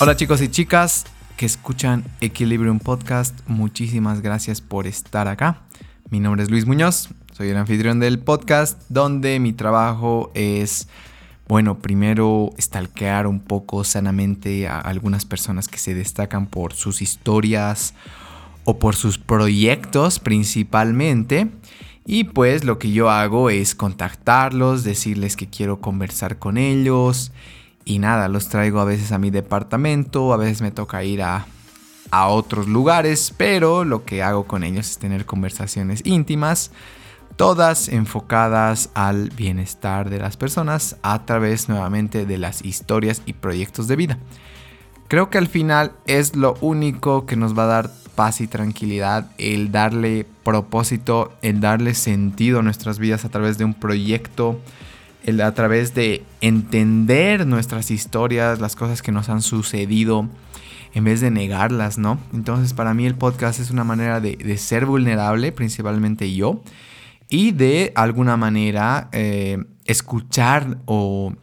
Hola chicos y chicas que escuchan Equilibrium Podcast, muchísimas gracias por estar acá. Mi nombre es Luis Muñoz, soy el anfitrión del podcast donde mi trabajo es, bueno, primero stalkear un poco sanamente a algunas personas que se destacan por sus historias o por sus proyectos principalmente. Y pues lo que yo hago es contactarlos, decirles que quiero conversar con ellos y nada, los traigo a veces a mi departamento, a veces me toca ir a, a otros lugares, pero lo que hago con ellos es tener conversaciones íntimas, todas enfocadas al bienestar de las personas a través nuevamente de las historias y proyectos de vida. Creo que al final es lo único que nos va a dar paz y tranquilidad, el darle propósito, el darle sentido a nuestras vidas a través de un proyecto, a través de entender nuestras historias, las cosas que nos han sucedido, en vez de negarlas, ¿no? Entonces para mí el podcast es una manera de, ser vulnerable, principalmente yo, y de alguna manera eh, escuchar o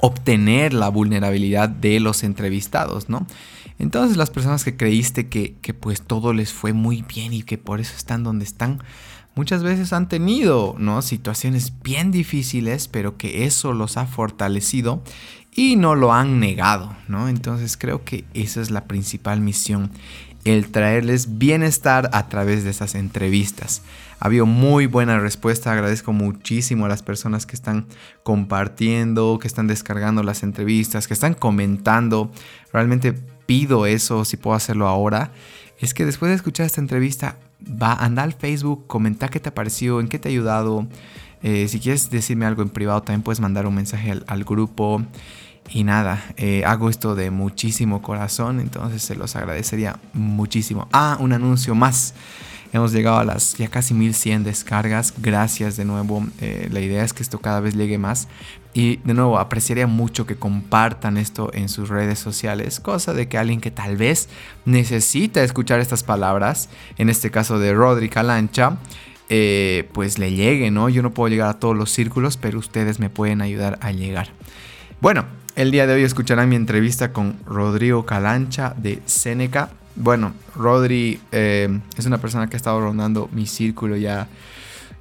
obtener la vulnerabilidad de los entrevistados, ¿no? Entonces las personas que creíste que, que pues todo les fue muy bien y que por eso están donde están, muchas veces han tenido ¿no? situaciones bien difíciles, pero que eso los ha fortalecido y no lo han negado, ¿no? Entonces creo que esa es la principal misión, el traerles bienestar a través de esas entrevistas. Ha habido muy buena respuesta, agradezco muchísimo a las personas que están compartiendo, que están descargando las entrevistas, que están comentando. Realmente pido eso, si puedo hacerlo ahora. Es que después de escuchar esta entrevista, va, anda al Facebook, comenta qué te ha parecido, en qué te ha ayudado. Eh, si quieres decirme algo en privado, también puedes mandar un mensaje al, grupo. Y nada, eh, hago esto de muchísimo corazón, entonces se los agradecería muchísimo. Ah, un anuncio más. Hemos llegado a las ya casi 1100 descargas. Gracias de nuevo. Eh, la idea es que esto cada vez llegue más. Y de nuevo, apreciaría mucho que compartan esto en sus redes sociales. Cosa de que alguien que tal vez necesita escuchar estas palabras, en este caso de Rodri Calancha, eh, pues le llegue, ¿no? Yo no puedo llegar a todos los círculos, pero ustedes me pueden ayudar a llegar. Bueno, el día de hoy escucharán mi entrevista con Rodrigo Calancha de Seneca. Bueno, Rodri eh, es una persona que ha estado rondando mi círculo ya,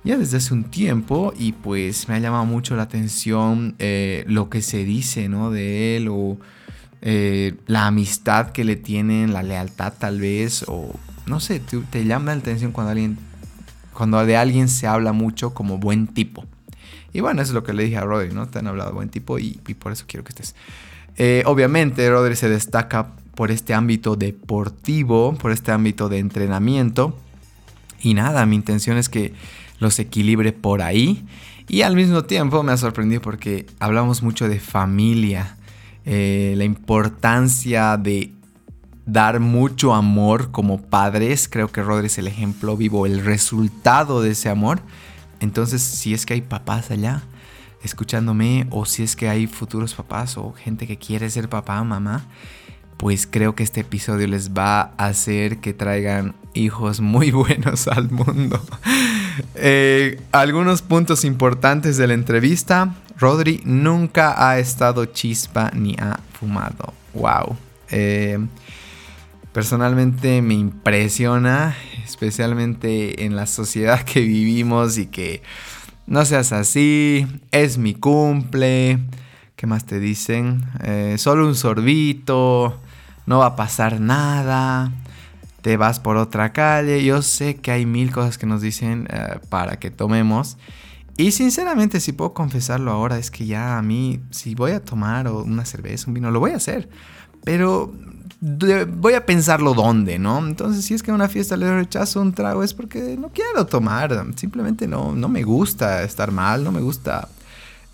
ya desde hace un tiempo y pues me ha llamado mucho la atención eh, lo que se dice ¿no? de él o eh, la amistad que le tienen, la lealtad tal vez o no sé, te, llama la atención cuando alguien cuando de alguien se habla mucho como buen tipo. Y bueno, eso es lo que le dije a Rodri, ¿no? Te han hablado buen tipo y, y por eso quiero que estés. obviamente, Rodri se destaca por este ámbito deportivo, por este ámbito de entrenamiento. Y nada, mi intención es que los equilibre por ahí. Y al mismo tiempo me ha sorprendido porque hablamos mucho de familia, eh, la importancia de dar mucho amor como padres. Creo que Rodri es el ejemplo vivo, el resultado de ese amor. Entonces, si es que hay papás allá escuchándome, o si es que hay futuros papás o gente que quiere ser papá mamá, pues creo que este episodio les va a hacer que traigan hijos muy buenos al mundo. Eh, algunos puntos importantes de la entrevista. Rodri nunca ha estado chispa ni ha fumado. Wow. Eh, personalmente me impresiona, especialmente en la sociedad que vivimos y que no seas así, es mi cumple. ¿Qué más te dicen? Eh, solo un sorbito no va a pasar nada, te vas por otra calle. Yo sé que hay mil cosas que nos dicen eh, para que tomemos. Y sinceramente, si puedo confesarlo ahora, es que ya a mí, si voy a tomar una cerveza, un vino, lo voy a hacer. Pero voy a pensarlo dónde, ¿no? Entonces, si es que a una fiesta le rechazo un trago, es porque no quiero tomar. Simplemente no, no me gusta estar mal, no me gusta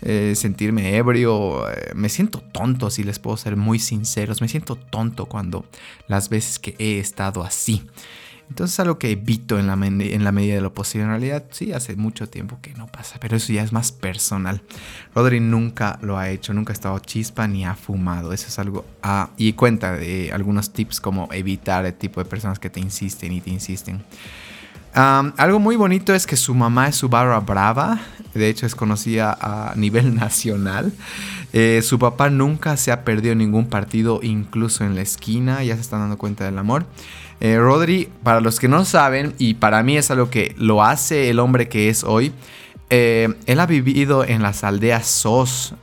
eh, sentirme ebrio. Eh, me siento tonto, si les puedo ser muy sinceros. Me siento tonto cuando las veces que he estado así. Entonces es algo que evito en la, en la medida de lo posible. En realidad sí, hace mucho tiempo que no pasa, pero eso ya es más personal. Rodri nunca lo ha hecho, nunca ha estado chispa ni ha fumado. Eso es algo... Ah, y cuenta de algunos tips como evitar el tipo de personas que te insisten y te insisten. Algo muy bonito es que su mamá es su barra brava, de hecho es conocida a nivel nacional. Eh, su papá nunca se ha perdido ningún partido, incluso en la esquina, ya se están dando cuenta del amor. Eh, Rodri, para los que no saben, y para mí es algo que lo hace el hombre que es hoy, eh, él ha vivido en las aldeas SOS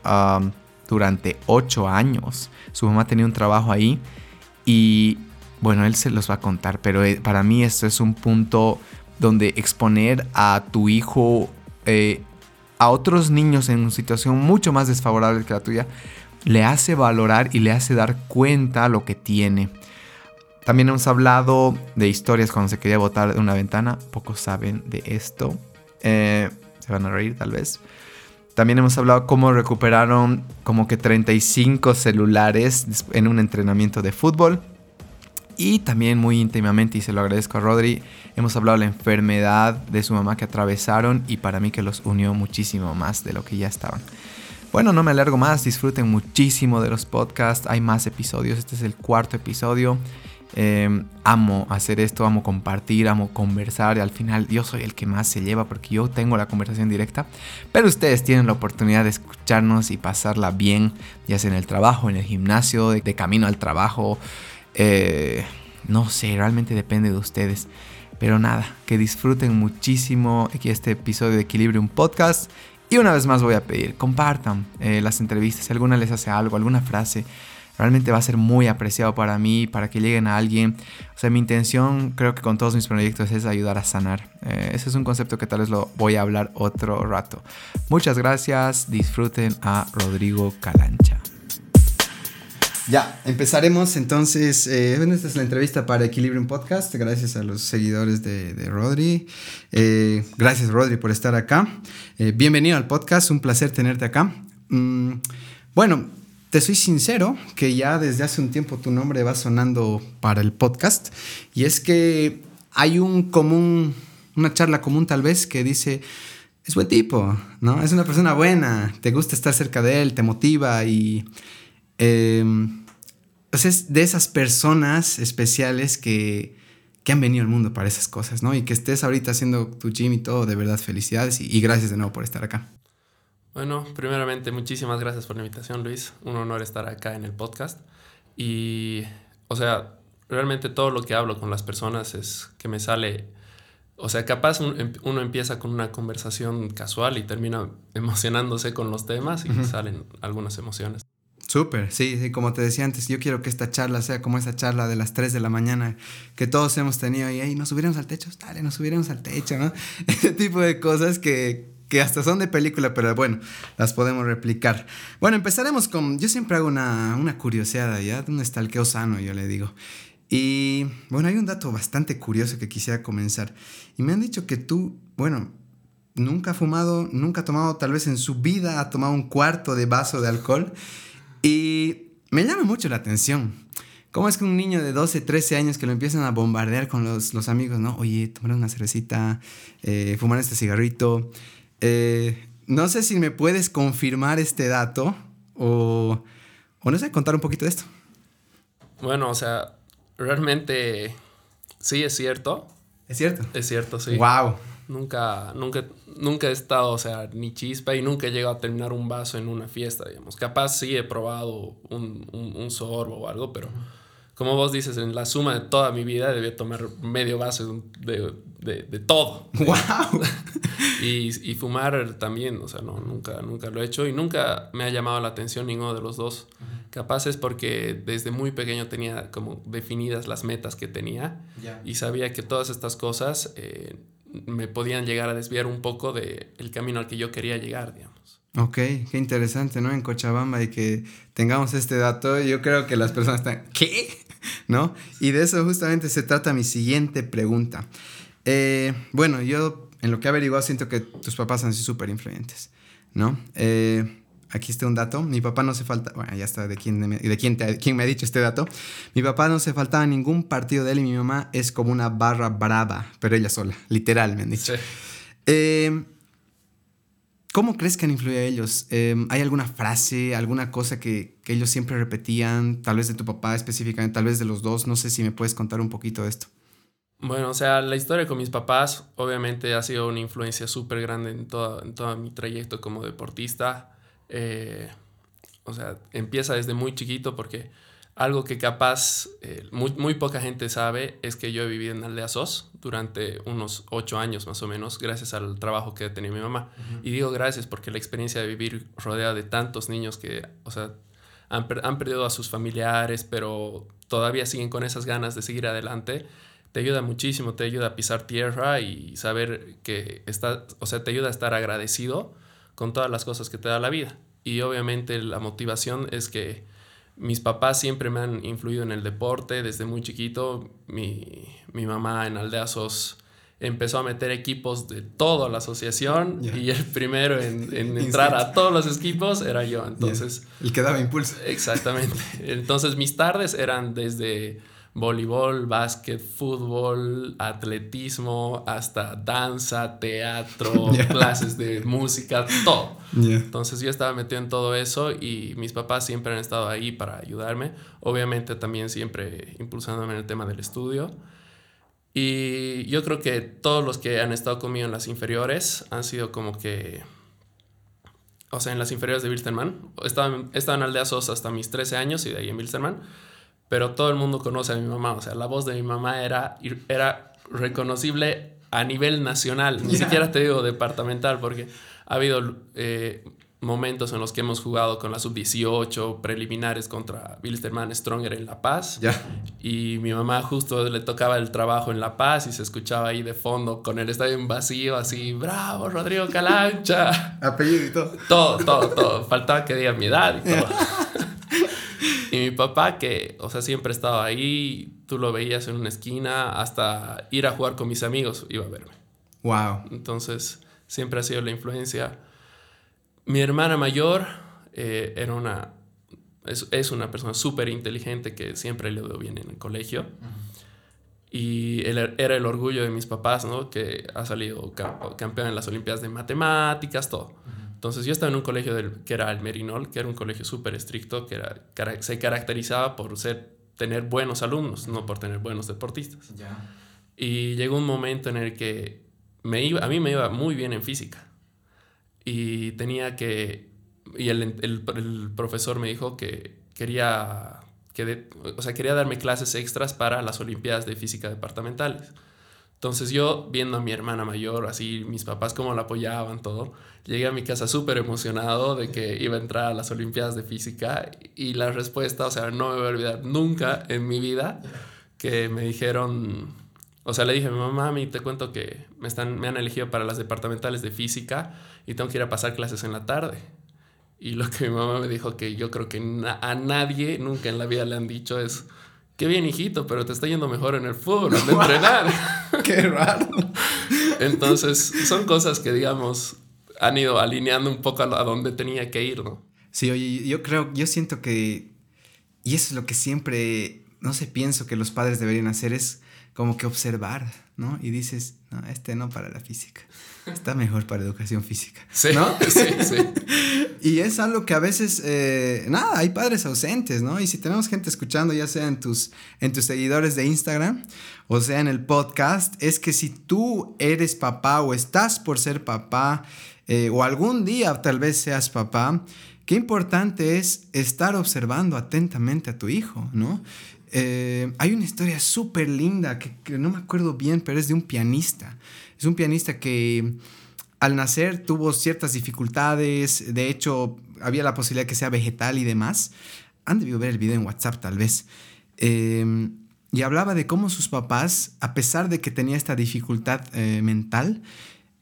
durante ocho años. Su mamá tenía un trabajo ahí y bueno, él se los va a contar, pero para mí esto es un punto donde exponer a tu hijo eh, a otros niños en una situación mucho más desfavorable que la tuya, le hace valorar y le hace dar cuenta lo que tiene. También hemos hablado de historias cuando se quería botar de una ventana. Pocos saben de esto. Eh, se van a reír tal vez. También hemos hablado cómo recuperaron como que 35 celulares en un entrenamiento de fútbol. Y también muy íntimamente, y se lo agradezco a Rodri, hemos hablado de la enfermedad de su mamá que atravesaron y para mí que los unió muchísimo más de lo que ya estaban. Bueno, no me alargo más, disfruten muchísimo de los podcasts, hay más episodios, este es el cuarto episodio. Em, amo hacer esto, amo compartir, amo conversar. Y al final yo soy el que más se lleva porque yo tengo la conversación directa. Pero ustedes tienen la oportunidad de escucharnos y pasarla bien, ya sea en el trabajo, en el gimnasio, de, camino al trabajo. Eh, no sé, realmente depende de ustedes. Pero nada, que disfruten muchísimo este episodio de Equilibrium Podcast. Y una vez más voy a pedir, compartan eh, las entrevistas, si alguna les hace algo, alguna frase realmente va a ser muy apreciado para mí, para que lleguen a alguien. O sea, mi intención creo que con todos mis proyectos es ayudar a sanar. Eh, ese es un concepto que tal vez lo voy a hablar otro rato. Muchas gracias, disfruten a Rodrigo Calancha. Ya, empezaremos entonces. Eh, esta es la entrevista para Equilibrium Podcast. Gracias a los seguidores de, Rodri. Eh, gracias, Rodri, por estar acá. Eh, bienvenido al podcast. Un placer tenerte acá. Mm, bueno, te soy sincero que ya desde hace un tiempo tu nombre va sonando para el podcast y es que hay un común, una charla común tal vez que dice, es buen tipo, ¿no? Es una persona buena, te gusta estar cerca de él, te motiva y... Eh, pues es de esas personas especiales que, que, han venido al mundo para esas cosas, ¿no? Y que estés ahorita haciendo tu gym y todo, de verdad, felicidades y gracias de nuevo por estar acá. Bueno, primeramente muchísimas gracias por la invitación, Luis. Un honor estar acá en el podcast. Y, o sea, realmente todo lo que hablo con las personas es que me sale, o sea, capaz em, uno empieza con una conversación casual y termina emocionándose con los temas y salen algunas emociones. Súper, sí, sí, como te decía antes, yo quiero que esta charla sea como esa charla de las 3 de la mañana que todos hemos tenido y ahí nos subiremos al techo, dale, nos subiremos al techo, ¿no? Ese tipo de cosas que, que hasta son de película, pero bueno, las podemos replicar. Bueno, empezaremos con, yo siempre hago una, una curiosidad, ¿ya? Un estalqueo sano, yo le digo. Y bueno, hay un dato bastante curioso que quisiera comenzar. Y me han dicho que tú, bueno, nunca ha fumado, nunca ha tomado, tal vez en su vida ha tomado un cuarto de vaso de alcohol. Y me llama mucho la atención. ¿Cómo es que un niño de 12, 13 años que lo empiezan a bombardear con los, los amigos, ¿no? Oye, tomar una cervecita, eh, fumar este cigarrito, eh, no sé si me puedes confirmar este dato o, o no sé, contar un poquito de esto. Bueno, o sea, realmente sí es cierto. ¿Es cierto? Es cierto, sí. Wow. Nunca, nunca, nunca he estado, o sea, ni chispa y nunca he llegado a terminar un vaso en una fiesta, digamos. Capaz sí he probado un, un, sorbo o algo, pero como vos dices, en la suma de toda mi vida debía tomar medio vaso de, de, de todo. ¡Wow! y, y, fumar también, o sea, no, nunca, nunca lo he hecho y nunca me ha llamado la atención ninguno de los dos. Capaz es porque desde muy pequeño tenía como definidas las metas que tenía y sabía que todas estas cosas eh, me podían llegar a desviar un poco del el camino al que yo quería llegar, digamos. Ok, qué interesante, ¿no? En Cochabamba y que tengamos este dato, yo creo que las personas están, ¿qué? ¿No? Y de eso justamente se trata mi siguiente pregunta. Eh, bueno, yo en lo que he averiguado siento que tus papás han sido súper influyentes, ¿no? Eh, aquí está un dato. Mi papá no se falta, bueno, ya está de quién, de quién, quién me ha dicho este dato. Mi papá no se faltaba ningún partido de él y mi mamá es como una barra brava, pero ella sola, literal, me han dicho. Eh, ¿Cómo crees que han influido a ellos? ¿Hay alguna frase, alguna cosa que, que, ellos siempre repetían? Tal vez de tu papá específicamente, tal vez de los dos. No sé si me puedes contar un poquito de esto. Bueno, o sea, la historia con mis papás obviamente ha sido una influencia súper grande en todo, en todo mi trayecto como deportista. Eh, o sea, empieza desde muy chiquito porque algo que capaz eh, muy, muy, poca gente sabe es que yo he vivido en Aldea SOS durante unos ocho años más o menos, gracias al trabajo que ha tenido mi mamá. Y digo gracias porque la experiencia de vivir rodeada de tantos niños que, o sea, han, han perdido a sus familiares, pero todavía siguen con esas ganas de seguir adelante te ayuda muchísimo, te ayuda a pisar tierra y saber que está, o sea, te ayuda a estar agradecido con todas las cosas que te da la vida. Y obviamente la motivación es que mis papás siempre me han influido en el deporte desde muy chiquito. Mi, mi mamá en Aldeazos empezó a meter equipos de toda la asociación y el primero en, en entrar a todos los equipos era yo. Entonces, el que daba impulso. Exactamente. Entonces mis tardes eran desde voleibol, básquet, fútbol, atletismo, hasta danza, teatro, clases de música, todo. Entonces yo estaba metido en todo eso y mis papás siempre han estado ahí para ayudarme. Obviamente también siempre impulsándome en el tema del estudio. Y yo creo que todos los que han estado conmigo en las inferiores han sido como que... O sea, en las inferiores de Wilstermann. Estaba, estaba en Aldea Sosa hasta mis 13 años y de ahí en Wilstermann pero todo el mundo conoce a mi mamá. O sea, la voz de mi mamá era, era reconocible a nivel nacional, ni siquiera te digo departamental, porque ha habido eh, momentos en los que hemos jugado con la sub-18, preliminares contra Wilstermann Stronger en La Paz. Y mi mamá justo le tocaba el trabajo en La Paz y se escuchaba ahí de fondo con el estadio en vacío, así, bravo, Rodrigo Calancha. Apellido y todo. Todo, todo, todo. Faltaba que diga mi edad y todo. Y mi papá, que, o sea, siempre estaba ahí, tú lo veías en una esquina, hasta ir a jugar con mis amigos, iba a verme. Wow. Entonces, siempre ha sido la influencia. Mi hermana mayor eh, era una, es, es una persona súper inteligente que siempre le dio bien en el colegio. Y él era el orgullo de mis papás, ¿no? Que ha salido campeón en las Olimpiadas de Matemáticas, todo. Entonces yo estaba en un colegio del, que era el Merinol, que era un colegio súper estricto, que era, se caracterizaba por ser, tener buenos alumnos, no por tener buenos deportistas. Y llegó un momento en el que me iba, a mí me iba muy bien en física. Y tenía que... Y el, el, el profesor me dijo que quería, que o sea, quería darme clases extras para las Olimpiadas de Física departamentales. Entonces yo, viendo a mi hermana mayor, así mis papás cómo la apoyaban, todo, llegué a mi casa súper emocionado de que iba a entrar a las Olimpiadas de Física y la respuesta, o sea, no me voy a olvidar nunca en mi vida que me dijeron, o sea, le dije a mi mamá, a mí te cuento que me, están, me han elegido para las departamentales de Física y tengo que ir a pasar clases en la tarde. Y lo que mi mamá me dijo que yo creo que a nadie nunca en la vida le han dicho es qué bien, hijito, pero te está yendo mejor en el fútbol, entrenar. qué raro. Entonces, son cosas que, digamos, han ido alineando un poco a, donde tenía que ir, ¿no? Sí, oye, yo creo, yo siento que, y eso es lo que siempre, no sé, pienso que los padres deberían hacer, es como que observar, ¿no? Y dices, no, este no para la física. Está mejor para educación física. Sí, ¿no? sí, sí. y es algo que a veces, eh, nada, hay padres ausentes, ¿no? Y si tenemos gente escuchando, ya sea en tus, en tus seguidores de Instagram o sea en el podcast, es que si tú eres papá o estás por ser papá eh, o algún día tal vez seas papá, qué importante es estar observando atentamente a tu hijo, ¿no? Eh, hay una historia súper linda que, que, no me acuerdo bien, pero es de un pianista. Es un pianista que al nacer tuvo ciertas dificultades, de hecho había la posibilidad que sea vegetal y demás. Han debido ver el video en WhatsApp tal vez. Eh, y hablaba de cómo sus papás, a pesar de que tenía esta dificultad eh, mental,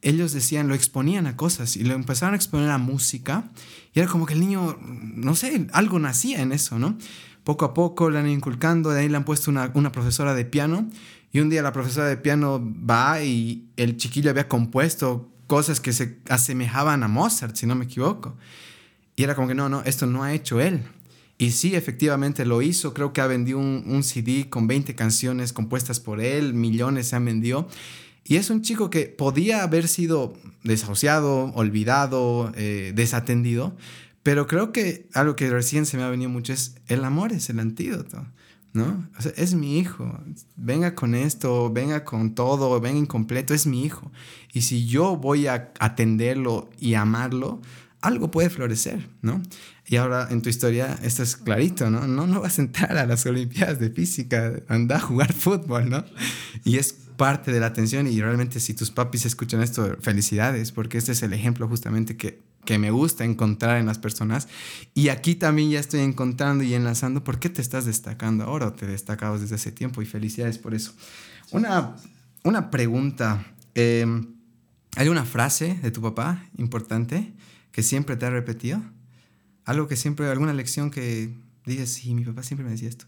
ellos decían, lo exponían a cosas y lo empezaron a exponer a música. Y era como que el niño, no sé, algo nacía en eso, ¿no? Poco a poco le han inculcando, de ahí le han puesto una profesora de piano y un día la profesora de piano va y el chiquillo había compuesto cosas que se asemejaban a Mozart, si no me equivoco. Y era como que no, no, esto no ha hecho él. Y sí, efectivamente lo hizo. Creo que ha vendido un, CD con 20 canciones compuestas por él, millones se han vendido. Y es un chico que podía haber sido desahuciado, olvidado, eh, desatendido, pero creo que algo que recién se me ha venido mucho es el amor es el antídoto. ¿No? O sea, es mi hijo. Venga con esto, venga con todo, venga incompleto, es mi hijo. Y si yo voy a atenderlo y amarlo, algo puede florecer, ¿no? Y ahora en tu historia esto es clarito, ¿no? No, no vas a entrar a las Olimpiadas de Física, anda a jugar fútbol, ¿no? Y es parte de la atención y realmente si tus papis escuchan esto, felicidades, porque este es el ejemplo justamente que, que me gusta encontrar en las personas. Y aquí también ya estoy encontrando y enlazando por qué te estás destacando ahora o te destacabas desde hace tiempo y felicidades por eso. Una, una pregunta. Eh, ¿Hay una frase de tu papá importante que siempre te ha repetido? Algo que siempre, alguna lección que dices, sí, mi papá siempre me decía esto.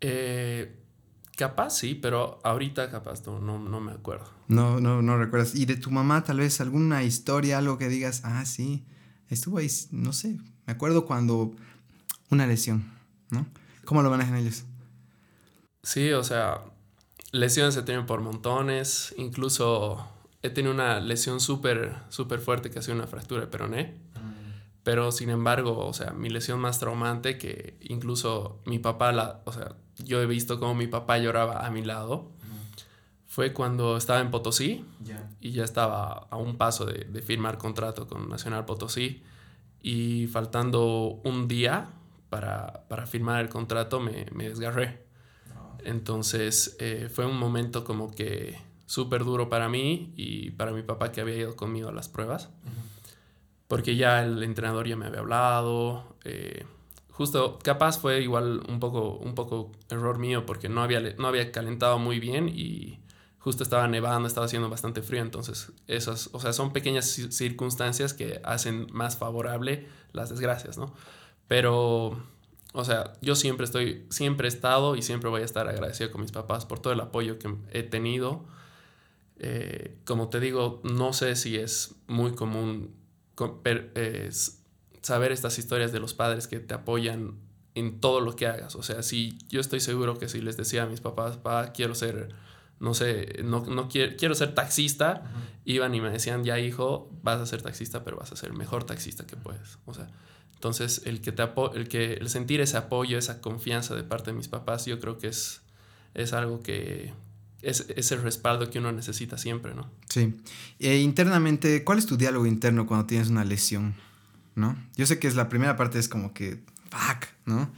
Eh, capaz sí, pero ahorita capaz no, no, no me acuerdo. No, no, no recuerdas. ¿Y de tu mamá tal vez alguna historia, algo que digas, ah, sí, estuvo ahí, no sé, me acuerdo cuando una lesión, ¿no? ¿Cómo lo manejan ellos? Sí, o sea, lesiones he tenido por montones, incluso he tenido una lesión súper, súper fuerte que ha sido una fractura de peroné. Pero sin embargo, o sea, mi lesión más traumante que incluso mi papá, la, o sea, yo he visto cómo mi papá lloraba a mi lado, fue cuando estaba en Potosí y ya estaba a un paso de, de, firmar contrato con Nacional Potosí y faltando un día para, para firmar el contrato me, me desgarré. Entonces eh, fue un momento como que súper duro para mí y para mi papá que había ido conmigo a las pruebas. Uh -huh. Porque ya el entrenador ya me había hablado. Eh, justo, capaz fue igual un poco, un poco error mío porque no había, no había calentado muy bien y justo estaba nevando, estaba haciendo bastante frío. Entonces, esas, o sea, son pequeñas circunstancias que hacen más favorable las desgracias, ¿no? Pero, o sea, yo siempre estoy, siempre he estado y siempre voy a estar agradecido con mis papás por todo el apoyo que he tenido. Eh, como te digo, no sé si es muy común eh, saber estas historias de los padres que te apoyan en todo lo que hagas. O sea, si yo estoy seguro que si les decía a mis papás, papá, quiero ser, no sé, no, no quiero, quiero ser taxista, uh -huh. iban y me decían, ya hijo, vas a ser taxista, pero vas a ser el mejor taxista que puedes. O sea, entonces el que te el que el sentir ese apoyo, esa confianza de parte de mis papás, yo creo que es, es algo que, es, es, el respaldo que uno necesita siempre, ¿no? Sí. E internamente, ¿cuál es tu diálogo interno cuando tienes una lesión? ¿No? Yo sé que es la primera parte es como que, fuck, ¿no?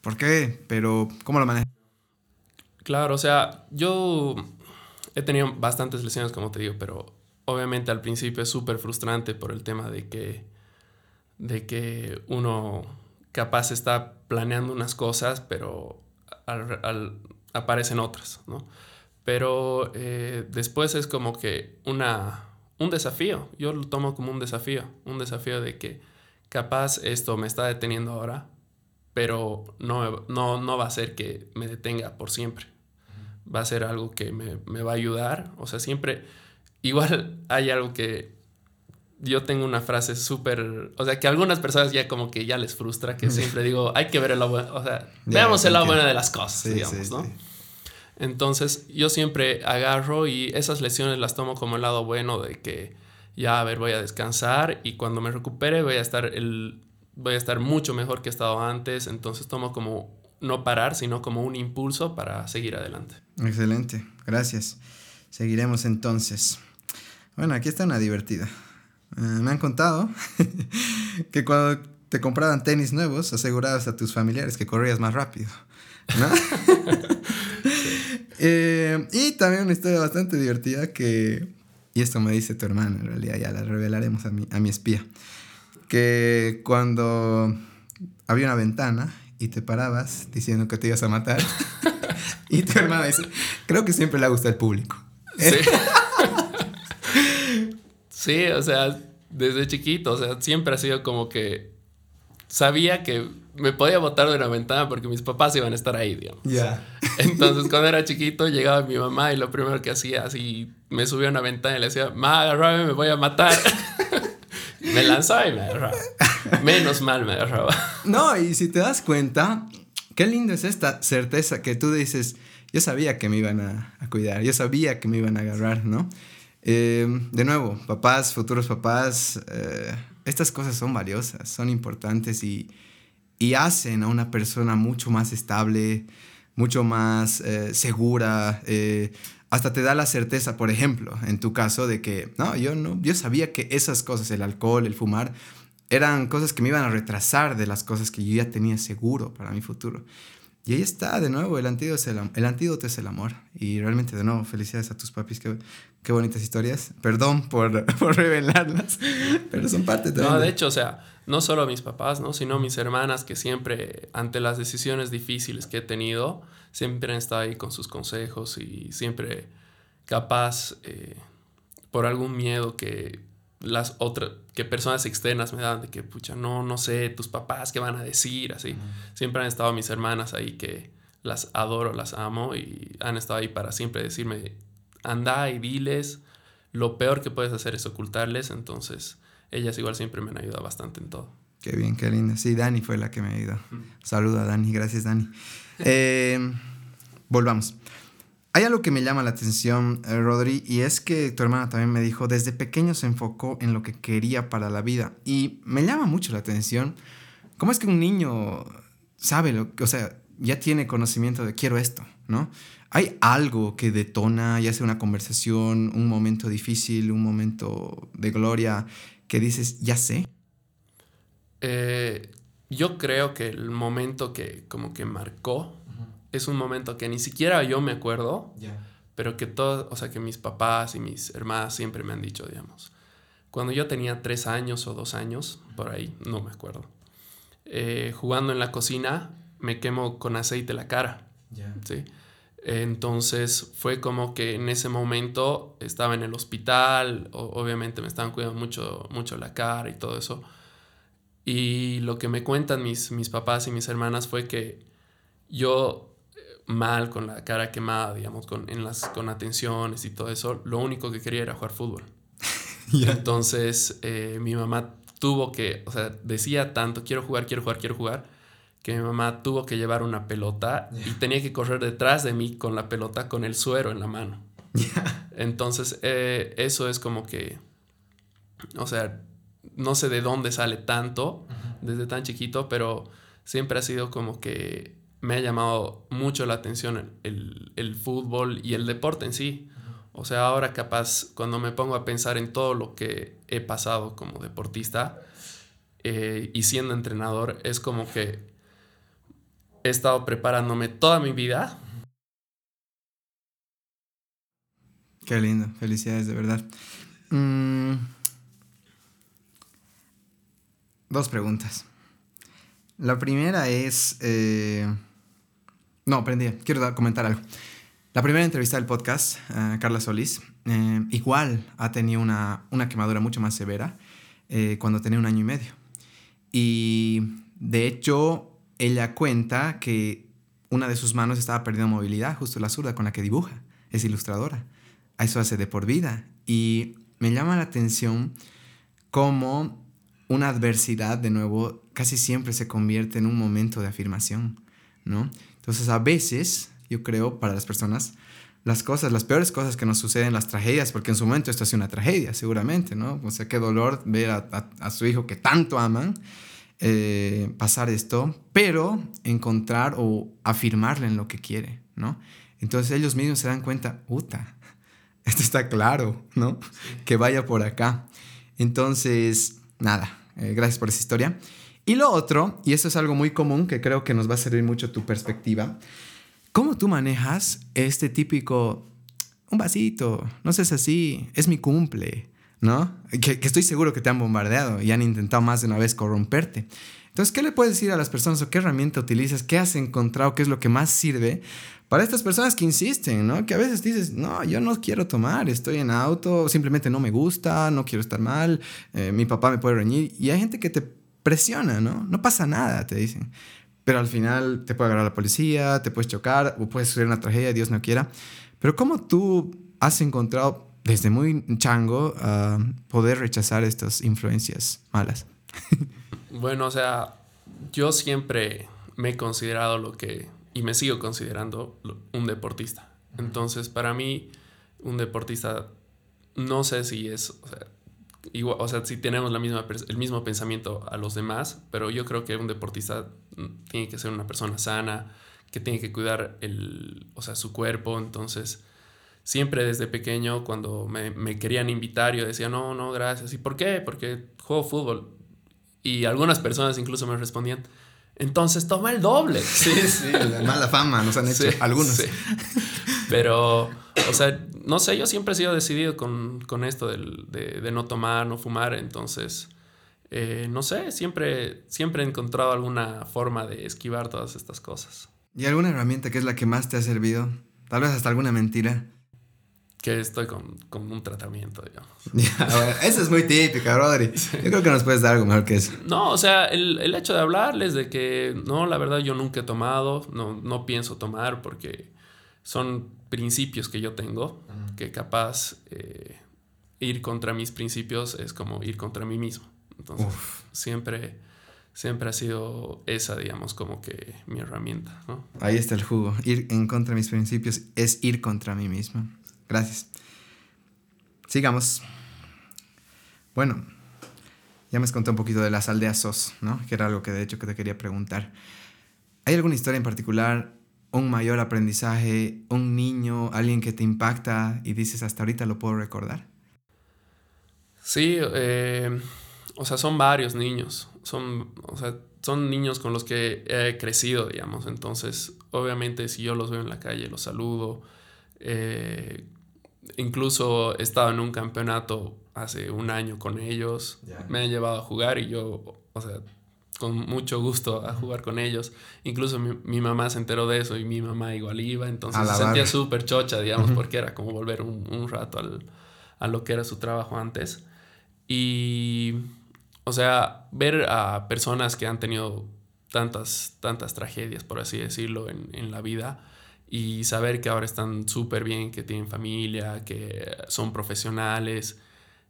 ¿Por qué? Pero, ¿cómo lo manejas? Claro, o sea, yo he tenido bastantes lesiones, como te digo, pero obviamente al principio es súper frustrante por el tema de que, de que uno capaz está planeando unas cosas, pero al, al, aparecen otras, ¿no? Pero eh, después es como que una, un desafío. Yo lo tomo como un desafío. Un desafío de que capaz esto me está deteniendo ahora, pero no, no, no va a ser que me detenga por siempre. Va a ser algo que me, me va a ayudar. O sea, siempre... Igual hay algo que yo tengo una frase súper, o sea, que a algunas personas ya como que ya les frustra, que siempre digo, hay que ver el lado bueno, o sea, veamos el lado bueno de las cosas, sí, digamos, sí, ¿no? Sí. Entonces yo siempre agarro y esas lesiones las tomo como el lado bueno de que ya, a ver, voy a descansar y cuando me recupere voy a estar, el, voy a estar mucho mejor que he estado antes. Entonces tomo como no parar, sino como un impulso para seguir adelante. Excelente, gracias. Seguiremos entonces. Bueno, aquí está una divertida. Uh, me han contado que cuando te compraban tenis nuevos asegurabas a tus familiares que corrías más rápido. ¿no? Eh, y también una historia bastante divertida que, y esto me dice tu hermano, en realidad ya la revelaremos a mi, a mi espía, que cuando había una ventana y te parabas diciendo que te ibas a matar, y tu hermano dice, creo que siempre le gusta el público. Sí. sí, o sea, desde chiquito, o sea, siempre ha sido como que sabía que me podía botar de una ventana porque mis papás iban a estar ahí, digamos. Ya. Yeah. Entonces, cuando era chiquito, llegaba mi mamá y lo primero que hacía, así, me subía a una ventana y le decía, ma, agarrame, me voy a matar. me lanzaba y me agarraba. Menos mal me agarraba. No, y si te das cuenta, qué lindo es esta certeza que tú dices, yo sabía que me iban a, a cuidar, yo sabía que me iban a agarrar, ¿no? Eh, de nuevo, papás, futuros papás, eh, estas cosas son valiosas, son importantes y y hacen a una persona mucho más estable, mucho más eh, segura. Hasta te da la certeza, por ejemplo, en tu caso, de que, no, yo no, yo sabía que esas cosas, el alcohol, el fumar, eran cosas que me iban a retrasar de las cosas que yo ya tenía seguro para mi futuro. Y ahí está, de nuevo, el antídoto es el, el, antídoto es el amor. Y realmente, de nuevo, felicidades a tus papis, qué, qué bonitas historias. Perdón por, por revelarlas, pero son parte de... No, de hecho, o sea, no solo mis papás, ¿no? sino mis hermanas que siempre, ante las decisiones difíciles que he tenido, siempre han estado ahí con sus consejos y siempre capaz, eh, por algún miedo que las otras, que personas externas me dan de que, pucha, no, no sé, tus papás, ¿qué van a decir? Así. Siempre han estado mis hermanas ahí que las adoro, las amo y han estado ahí para siempre decirme, anda y diles, lo peor que puedes hacer es ocultarles, entonces ellas igual siempre me han ayudado bastante en todo. Qué bien, qué lindo. Sí, Dani fue la que me ayudó. Saluda, Dani, gracias, Dani. Eh, volvamos. Hay algo que me llama la atención, eh, Rodri, y es que tu hermana también me dijo, desde pequeño se enfocó en lo que quería para la vida. Y me llama mucho la atención, ¿cómo es que un niño sabe lo que, o sea, ya tiene conocimiento de quiero esto, ¿no? ¿Hay algo que detona, ya sea una conversación, un momento difícil, un momento de gloria, que dices, ya sé? Eh, yo creo que el momento que como que marcó es un momento que ni siquiera yo me acuerdo, pero que todos, o sea, que mis papás y mis hermanas siempre me han dicho, digamos. Cuando yo tenía tres años o dos años, por ahí, no me acuerdo, eh, jugando en la cocina, me quemo con aceite la cara. ¿sí? Entonces fue como que en ese momento estaba en el hospital, obviamente me estaban cuidando mucho, mucho la cara y todo eso. Y lo que me cuentan mis, mis papás y mis hermanas fue que yo mal, con la cara quemada, digamos, con, en las, con atenciones y todo eso, lo único que quería era jugar fútbol. Entonces eh, mi mamá tuvo que, o sea, decía tanto, quiero jugar, quiero jugar, quiero jugar, que mi mamá tuvo que llevar una pelota y tenía que correr detrás de mí con la pelota con el suero en la mano. Entonces eh, eso es como que, o sea, no sé de dónde sale tanto desde tan chiquito, pero siempre ha sido como que me ha llamado mucho la atención el, fútbol y el deporte en sí. O sea, ahora capaz, cuando me pongo a pensar en todo lo que he pasado como deportista eh, y siendo entrenador, es como que he estado preparándome toda mi vida. Qué lindo, felicidades de verdad. Mm. Dos preguntas. La primera es... Eh, no, aprendí. Quiero comentar algo. La primera entrevista del podcast, uh, Carla Solís, eh, igual ha tenido una, una, quemadura mucho más severa eh, cuando tenía un año y medio. Y de hecho, ella cuenta que una de sus manos estaba perdiendo movilidad, justo la zurda con la que dibuja. Es ilustradora. Eso hace de por vida. Y me llama la atención cómo una adversidad, de nuevo, casi siempre se convierte en un momento de afirmación, ¿no? Entonces, a veces, yo creo, para las personas, las cosas, las peores cosas que nos suceden, las tragedias, porque en su momento esto ha sido una tragedia, seguramente, ¿no? O sea, qué dolor ver a, su hijo que tanto aman eh, pasar esto, pero encontrar o afirmarle en lo que quiere, ¿no? Entonces ellos mismos se dan cuenta, puta, esto está claro, ¿no? Que vaya por acá. Entonces, nada, eh, gracias por esa historia. Y lo otro, y esto es algo muy común que creo que nos va a servir mucho tu perspectiva, ¿cómo tú manejas este típico, un vasito, no seas así, es mi cumple, ¿no? Que, estoy seguro que te han bombardeado y han intentado más de una vez corromperte. Entonces, ¿qué le puedes decir a las personas o qué herramienta utilizas? ¿Qué has encontrado? ¿Qué es lo que más sirve para estas personas que insisten, ¿no? Que a veces dices, no, yo no quiero tomar, estoy en auto, simplemente no me gusta, no quiero estar mal, eh, mi papá me puede reñir. Y hay gente que te presiona, ¿no? No pasa nada, te dicen. Pero al final te puede agarrar la policía, te puedes chocar o puede suceder una tragedia, Dios no quiera. Pero ¿cómo tú has encontrado desde muy chango poder rechazar estas influencias malas? bueno, o sea, yo siempre me he considerado lo que y me sigo considerando un deportista. Entonces, para mí, un deportista, no sé si es, igual, o sea, si tenemos la misma, el mismo pensamiento a los demás, pero yo creo que un deportista mm, tiene que ser una persona sana, que tiene que cuidar el, o sea, su cuerpo, entonces siempre desde pequeño cuando me, me, querían invitar yo decía, no, no, gracias. ¿Y por qué? Porque juego fútbol. Y algunas personas incluso me respondían, entonces toma el doble. Sí, sí, la mala fama nos han hecho algunos. Pero, o sea, no sé, yo siempre he sido decidido con, con esto de, de, no tomar, no fumar, entonces, eh, no sé, siempre, siempre he encontrado alguna forma de esquivar todas estas cosas. ¿Y alguna herramienta que es la que más te ha servido? Tal vez hasta alguna mentira que estoy con, con, un tratamiento, digamos. eso es muy típico, Rodri. Yo creo que nos puedes dar algo mejor que eso. No, o sea, el, el, hecho de hablarles de que, no, la verdad yo nunca he tomado, no, no pienso tomar porque son principios que yo tengo, que capaz eh, ir contra mis principios es como ir contra mí mismo. Entonces, siempre, siempre ha sido esa, digamos, como que mi herramienta, ¿no? Ahí está el jugo. Ir en contra de mis principios es ir contra mí mismo. Gracias. Sigamos. Bueno, ya me conté un poquito de las aldeas SOS, ¿no? Que era algo que de hecho que te quería preguntar. ¿Hay alguna historia en particular, un mayor aprendizaje, un niño, alguien que te impacta y dices hasta ahorita lo puedo recordar? Sí, eh, o sea, son varios niños. Son, o sea, son niños con los que he crecido, digamos. Entonces, obviamente, si yo los veo en la calle, los saludo. Eh, incluso he estado en un campeonato hace un año con ellos. Me han llevado a jugar y yo, o sea, con mucho gusto a jugar con ellos. Incluso mi, mamá se enteró de eso y mi mamá igual iba. Entonces se sentía súper chocha, digamos, porque era como volver un, rato al, a lo que era su trabajo antes. Y, o sea, ver a personas que han tenido tantas, tantas tragedias, por así decirlo, en, en la vida y saber que ahora están súper bien, que tienen familia, que son profesionales,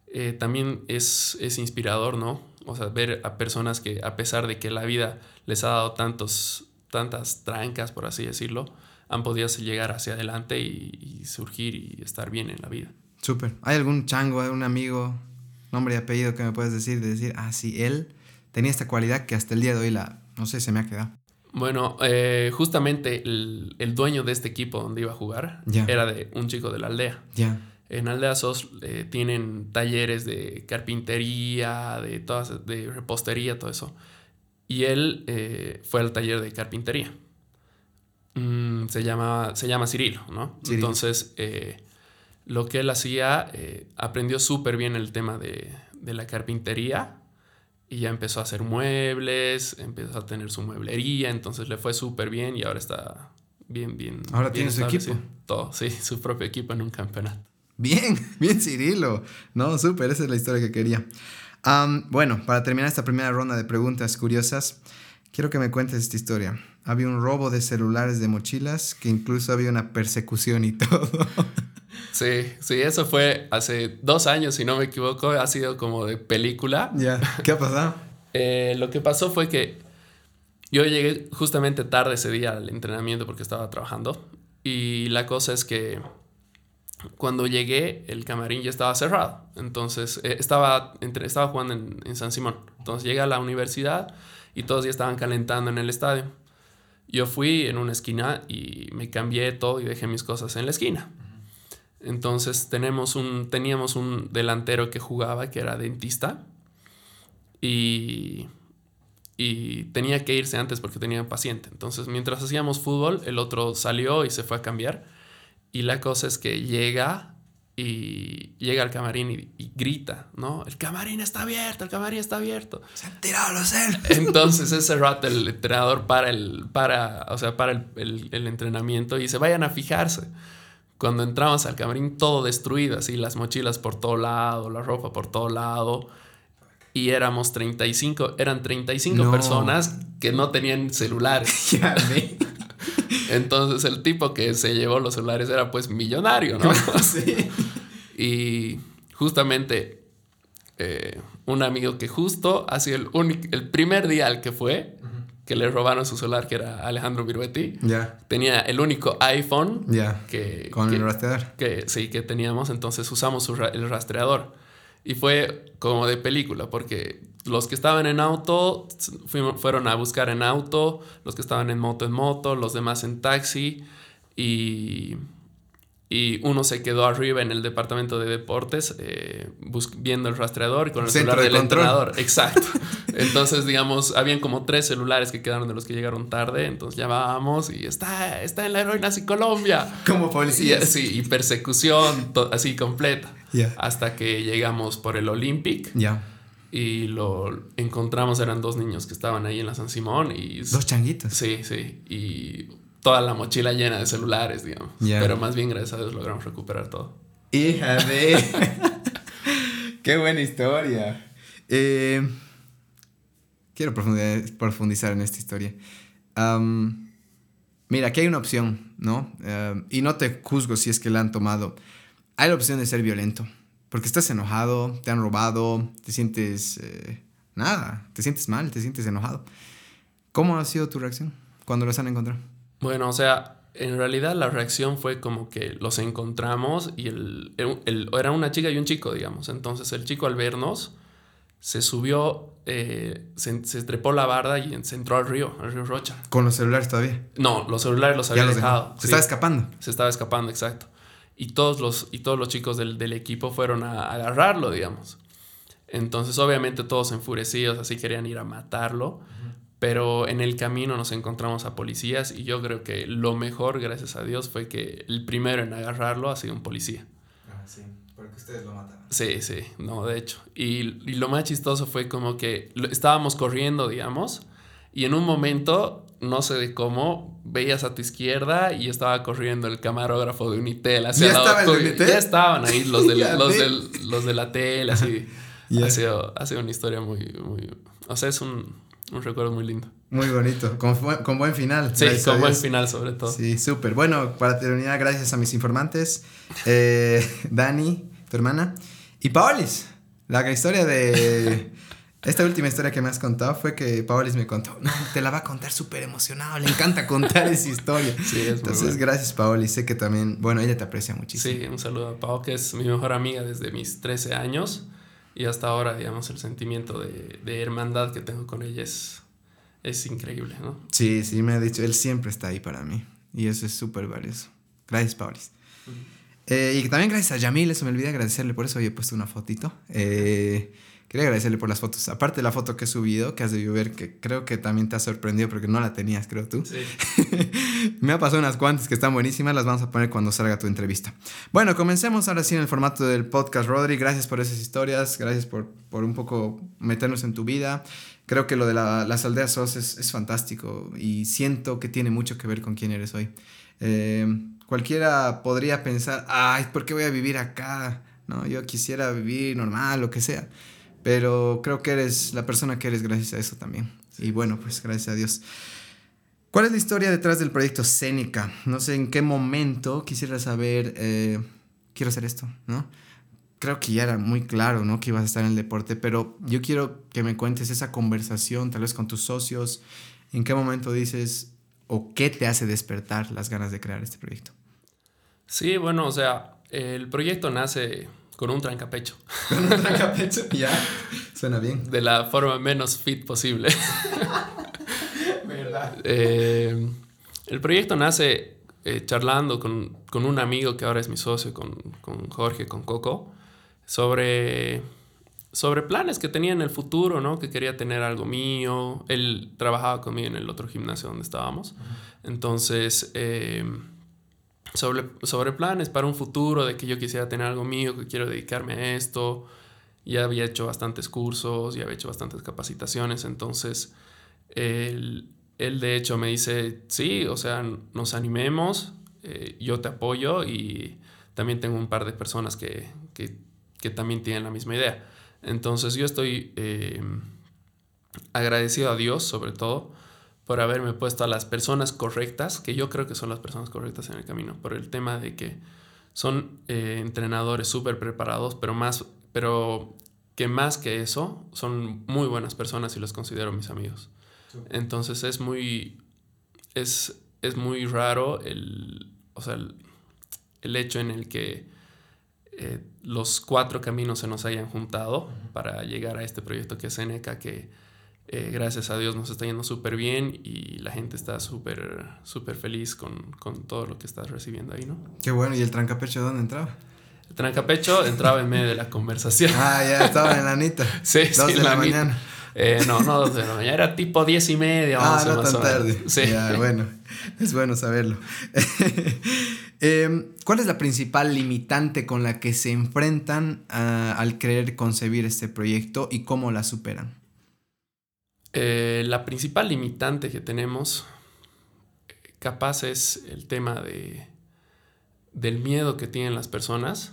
eh, también es, es, inspirador, ¿no? O sea, ver a personas que a pesar de que la vida les ha dado tantos, tantas trancas, por así decirlo, han podido llegar hacia adelante y, surgir y estar bien en la vida. Súper. ¿Hay algún chango, algún amigo, nombre y apellido que me puedes decir, de decir, ah, sí, él tenía esta cualidad que hasta el día de hoy la, no sé, se me ha quedado? Bueno, eh, justamente el, dueño de este equipo donde iba a jugar era de un chico de la aldea. Ya. En Aldea SOS eh, tienen talleres de carpintería, de todas, de repostería, todo eso. Y él eh, fue al taller de carpintería. Mm, se, llama, se llama Cirilo, ¿no? Entonces, lo que él hacía, aprendió súper bien el tema de, de la carpintería y ya empezó a hacer muebles, empezó a tener su mueblería, entonces le fue súper bien y ahora está bien, bien. Ahora tiene su equipo. Todo, sí, su propio equipo en un campeonato. Bien, bien Cirilo. No, súper, esa es la historia que quería. bueno, para terminar esta primera ronda de preguntas curiosas, quiero que me cuentes esta historia. Había un robo de celulares de mochilas, que incluso había una persecución y todo. Sí, sí, eso fue hace dos años, si no me equivoco, ha sido como de película. Ya, ¿qué ha pasado? Eh, lo que pasó fue que yo llegué justamente tarde ese día al entrenamiento porque estaba trabajando y la cosa es que cuando llegué el camarín ya estaba cerrado, entonces eh, estaba, entre, estaba jugando en, en San Simón, entonces llegué a la universidad y todos ya estaban calentando en el estadio. Yo fui en una esquina y me cambié todo y dejé mis cosas en la esquina. Entonces tenemos un, teníamos un delantero que jugaba, que era dentista, y, y tenía que irse antes porque tenía un paciente. Entonces mientras hacíamos fútbol, el otro salió y se fue a cambiar. Y la cosa es que llega y llega al camarín y, grita, ¿no? El camarín está abierto, el camarín está abierto. Se han tirado los él. Entonces ese rato el entrenador para el, para, o sea, para el, el, el entrenamiento y se vayan a fijarse. Cuando entramos al camarín, todo destruido, así las mochilas por todo lado, la ropa por todo lado. Y éramos 35, eran 35 personas que no tenían celulares. Entonces el tipo que se llevó los celulares era pues millonario, ¿no? sí. Y justamente eh, un amigo que justo ha sido el, único, el primer día al que fue, que le robaron su celular, que era Alejandro Viruetti. Ya. Tenía el único iPhone. Ya. Que, Con el rastreador. Que, sí, que teníamos. Entonces usamos el rastreador. Y fue como de película, porque los que estaban en auto fueron a buscar en auto, los que estaban en moto en moto, los demás en taxi y, y uno se quedó arriba en el departamento de deportes eh, viendo el rastreador y con el celular del entrenador. Exacto. Entonces, digamos, habían como tres celulares que quedaron de los que llegaron tarde, entonces llamábamos y está, está en la heroína así Colombia. Como policía. Sí, y persecución así completa. Hasta que llegamos por el Olympic. Ya y lo encontramos, eran dos niños que estaban ahí en la San Simón y... Dos changuitos. Sí, sí, y toda la mochila llena de celulares, digamos. Pero más bien, gracias a Dios, logramos recuperar todo. Hija de... Qué buena historia. Eh, quiero profundizar en esta historia. mira, aquí hay una opción, ¿no? y no te juzgo si es que la han tomado. Hay la opción de ser violento. Porque estás enojado, te han robado, te sientes... Eh, nada, te sientes mal, te sientes enojado. ¿Cómo ha sido tu reacción cuando los han encontrado? Bueno, o sea, en realidad la reacción fue como que los encontramos y el, era una chica y un chico, digamos. Entonces el chico al vernos se subió, eh, se, trepó la barda y se entró al río, al río Rocha. ¿Con los celulares todavía? No, los celulares los había dejado. Se estaba escapando. Se estaba escapando, exacto y todos los, y todos los chicos del, del equipo fueron a, agarrarlo, digamos. Entonces, obviamente, todos enfurecidos, así querían ir a matarlo. Pero en el camino nos encontramos a policías y yo creo que lo mejor, gracias a Dios, fue que el primero en agarrarlo ha sido un policía. Ah, sí, porque ustedes lo mataron. Sí, sí, no, de hecho. Y, y lo más chistoso fue como que estábamos corriendo, digamos, y en un momento no sé de cómo, veías a tu izquierda y estaba corriendo el camarógrafo de Unitel hacia ¿Ya, estaba Unitel? ya estaban ahí los, de, los, los de la tele, así. Ha, sido, ha, sido, una historia muy, muy... O sea, es un, un recuerdo muy lindo. Muy bonito, con, con buen final. Sí, con buen final sobre todo. Sí, súper. Bueno, para terminar, gracias a mis informantes, eh, Dani, tu hermana, y Paolis, la historia de... Esta última historia que me has contado fue que Paolis me contó, no, te la va a contar súper emocionado, le encanta contar esa historia. Sí, es Entonces, gracias Paolis, sé que también, bueno, ella te aprecia muchísimo. Sí, un saludo a Pao, que es mi mejor amiga desde mis 13 años y hasta ahora, digamos, el sentimiento de, de hermandad que tengo con ella es, es increíble, ¿no? Sí, sí, me ha dicho, él siempre está ahí para mí y eso es súper valioso. Gracias, Paolis. Eh, y también gracias a Yamil, eso me olvidé agradecerle, por eso había puesto una fotito. Eh, Quería agradecerle por las fotos. Aparte de la foto que he subido, que has debido ver, que creo que también te ha sorprendido porque no la tenías, creo tú. Sí. Me ha pasado unas cuantas que están buenísimas, las vamos a poner cuando salga tu entrevista. Bueno, comencemos ahora sí en el formato del podcast, Rodri. Gracias por esas historias, gracias por, por un poco meternos en tu vida. Creo que lo de las aldeas SOS es, es, fantástico y siento que tiene mucho que ver con quién eres hoy. Eh, cualquiera podría pensar, ay, ¿por qué voy a vivir acá? No, yo quisiera vivir normal, lo que sea. Pero creo que eres la persona que eres gracias a eso también. Y bueno, pues gracias a Dios. ¿Cuál es la historia detrás del proyecto Cénica? No sé en qué momento quisiera saber, eh, quiero hacer esto, ¿no? Creo que ya era muy claro, ¿no? Que ibas a estar en el deporte, pero yo quiero que me cuentes esa conversación, tal vez con tus socios, en qué momento dices o qué te hace despertar las ganas de crear este proyecto. Sí, bueno, o sea, el proyecto nace con un trancapecho. Con un trancapecho, ya. Suena bien. De la forma menos fit posible. ¿Verdad? Eh, el proyecto nace eh, charlando con, con, un amigo que ahora es mi socio, con, con, Jorge, con Coco, sobre, sobre planes que tenía en el futuro, ¿no? Que quería tener algo mío. Él trabajaba conmigo en el otro gimnasio donde estábamos. Entonces... Eh, sobre, sobre planes para un futuro, de que yo quisiera tener algo mío, que quiero dedicarme a esto. Ya había hecho bastantes cursos, ya había hecho bastantes capacitaciones, entonces él, él de hecho me dice, sí, o sea, nos animemos, eh, yo te apoyo y también tengo un par de personas que, que, que también tienen la misma idea. Entonces yo estoy eh, agradecido a Dios sobre todo por haberme puesto a las personas correctas, que yo creo que son las personas correctas en el camino, por el tema de que son eh, entrenadores súper preparados, pero, más, pero que más que eso, son muy buenas personas y los considero mis amigos. Entonces es muy, es, es muy raro el, o sea, el, hecho en el que eh, los cuatro caminos se nos hayan juntado para llegar a este proyecto que es Seneca, que eh, gracias a Dios nos está yendo súper bien y la gente está súper súper feliz con, con, todo lo que estás recibiendo ahí, ¿no? Qué bueno, ¿y el trancapecho dónde entraba? El trancapecho entraba en medio de la conversación. Ah, ya estaba en la anita. sí, Dos de la, mañana. Eh, no, no, dos de la mañana, era tipo diez y media. Ah, no tan tarde. Sí. Ya, bueno, es bueno saberlo. Em, ¿Cuál es la principal limitante con la que se enfrentan ah, al querer concebir este proyecto y cómo la superan? Eh, la principal limitante que tenemos, capaz, es el tema de, del miedo que tienen las personas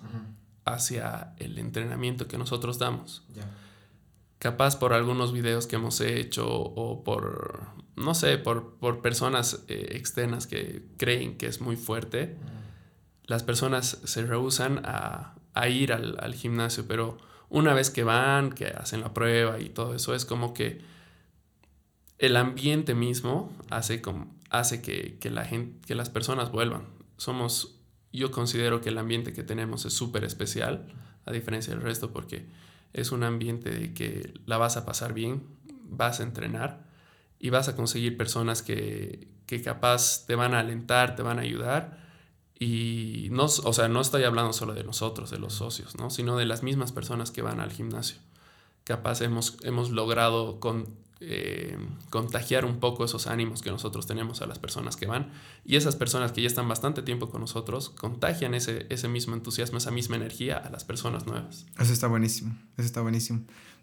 hacia el entrenamiento que nosotros damos. Capaz por algunos videos que hemos hecho o por, no sé, por, por personas eh, externas que creen que es muy fuerte, las personas se rehusan a, a ir al, al gimnasio, pero una vez que van, que hacen la prueba y todo eso, es como que el ambiente mismo hace, como, hace que, la gente, que las personas vuelvan. Somos, yo considero que el ambiente que tenemos es súper especial, a diferencia del resto, porque es un ambiente de que la vas a pasar bien, vas a entrenar y vas a conseguir personas que, que capaz te van a alentar, te van a ayudar. Y no, o sea, no estoy hablando solo de nosotros, de los socios, ¿no? sino de las mismas personas que van al gimnasio. Capaz hemos, hemos logrado con, eh, contagiar un poco esos ánimos que nosotros tenemos a las personas que van. Y esas personas que ya están bastante tiempo con nosotros contagian ese, ese mismo entusiasmo, esa misma energía a las personas nuevas. Eso está buenísimo, eso está buenísimo.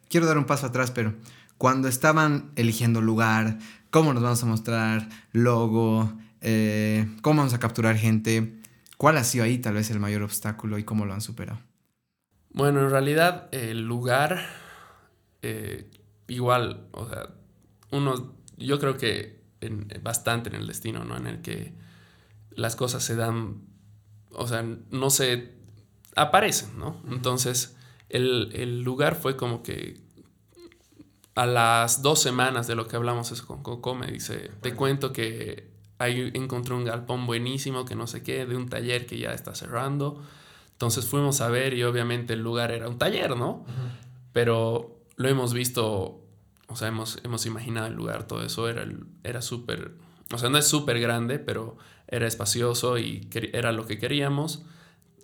Quiero dar un paso atrás, pero cuando estaban eligiendo lugar, cómo nos vamos a mostrar, logo, eh, cómo vamos a capturar gente, ¿cuál ha sido ahí tal vez el mayor obstáculo y cómo lo han superado? Bueno, en realidad el lugar eh, igual, o sea, uno, yo creo que en, bastante en el destino, ¿no? En el que las cosas se dan, o sea, no se aparecen, ¿no? Entonces, el, lugar fue como que a las dos semanas de lo que hablamos eso con Coco, me dice, te cuento que ahí encontré un galpón buenísimo, que no sé qué, de un taller que ya está cerrando. Entonces fuimos a ver y obviamente el lugar era un taller, ¿no? Pero lo hemos visto, o sea, hemos, hemos imaginado el lugar, todo eso era, era súper, o sea, no es súper grande, pero era espacioso y era lo que queríamos.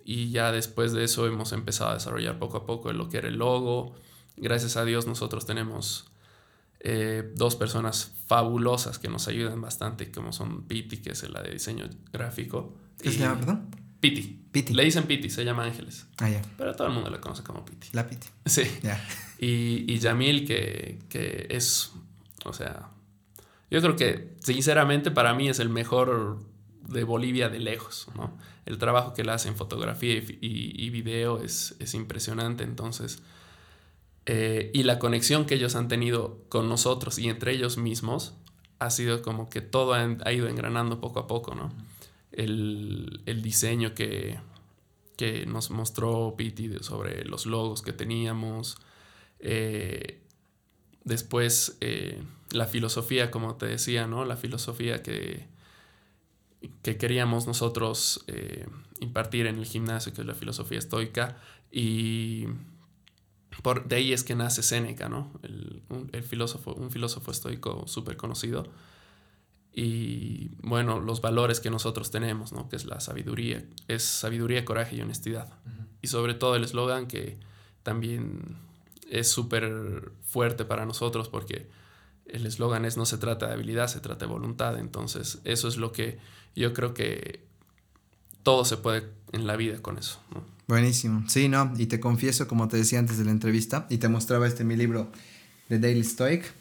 Y ya después de eso hemos empezado a desarrollar poco a poco lo que era el logo. Gracias a Dios nosotros tenemos eh, dos personas fabulosas que nos ayudan bastante, como son Piti, que es la de diseño gráfico. ¿Qué se llama, perdón? Piti. Piti. Le dicen Piti, se llama Ángeles. Ah, ya. Pero todo el mundo la conoce como Piti. La Piti. Sí. Ya. Y, y Yamil, que, que es, o sea, yo creo que sinceramente para mí es el mejor de Bolivia de lejos, ¿no? El trabajo que él hace en fotografía y, y, video es, es, impresionante, entonces, eh, y la conexión que ellos han tenido con nosotros y entre ellos mismos ha sido como que todo ha, ido engranando poco a poco, ¿no? El, el diseño que, que nos mostró Piti sobre los logos que teníamos, eh, después, eh, la filosofía, como te decía, ¿no? La filosofía que, que queríamos nosotros eh, impartir en el gimnasio, que es la filosofía estoica, y por, de ahí es que nace Séneca, ¿no? El, un, filósofo, un filósofo estoico súper conocido. Y bueno, los valores que nosotros tenemos, ¿no? Que es la sabiduría, es sabiduría, coraje y honestidad. Y sobre todo el eslogan que también es súper fuerte para nosotros porque el eslogan es no se trata de habilidad, se trata de voluntad. Entonces, eso es lo que yo creo que todo se puede en la vida con eso. Buenísimo. Sí, no, y te confieso, como te decía antes de la entrevista, y te mostraba este mi libro de Daily Stoic.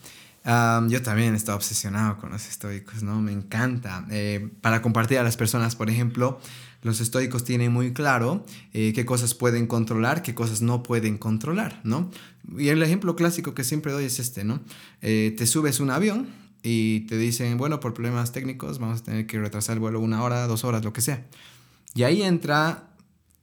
yo también estaba obsesionado con los estoicos, ¿no? Me encanta. Eh, para compartir a las personas, por ejemplo, los estoicos tienen muy claro eh, qué cosas pueden controlar, qué cosas no pueden controlar, ¿no? Y el ejemplo clásico que siempre doy es este, ¿no? Eh, te subes un avión y te dicen, bueno, por problemas técnicos vamos a tener que retrasar el vuelo una hora, dos horas, lo que sea. Y ahí entra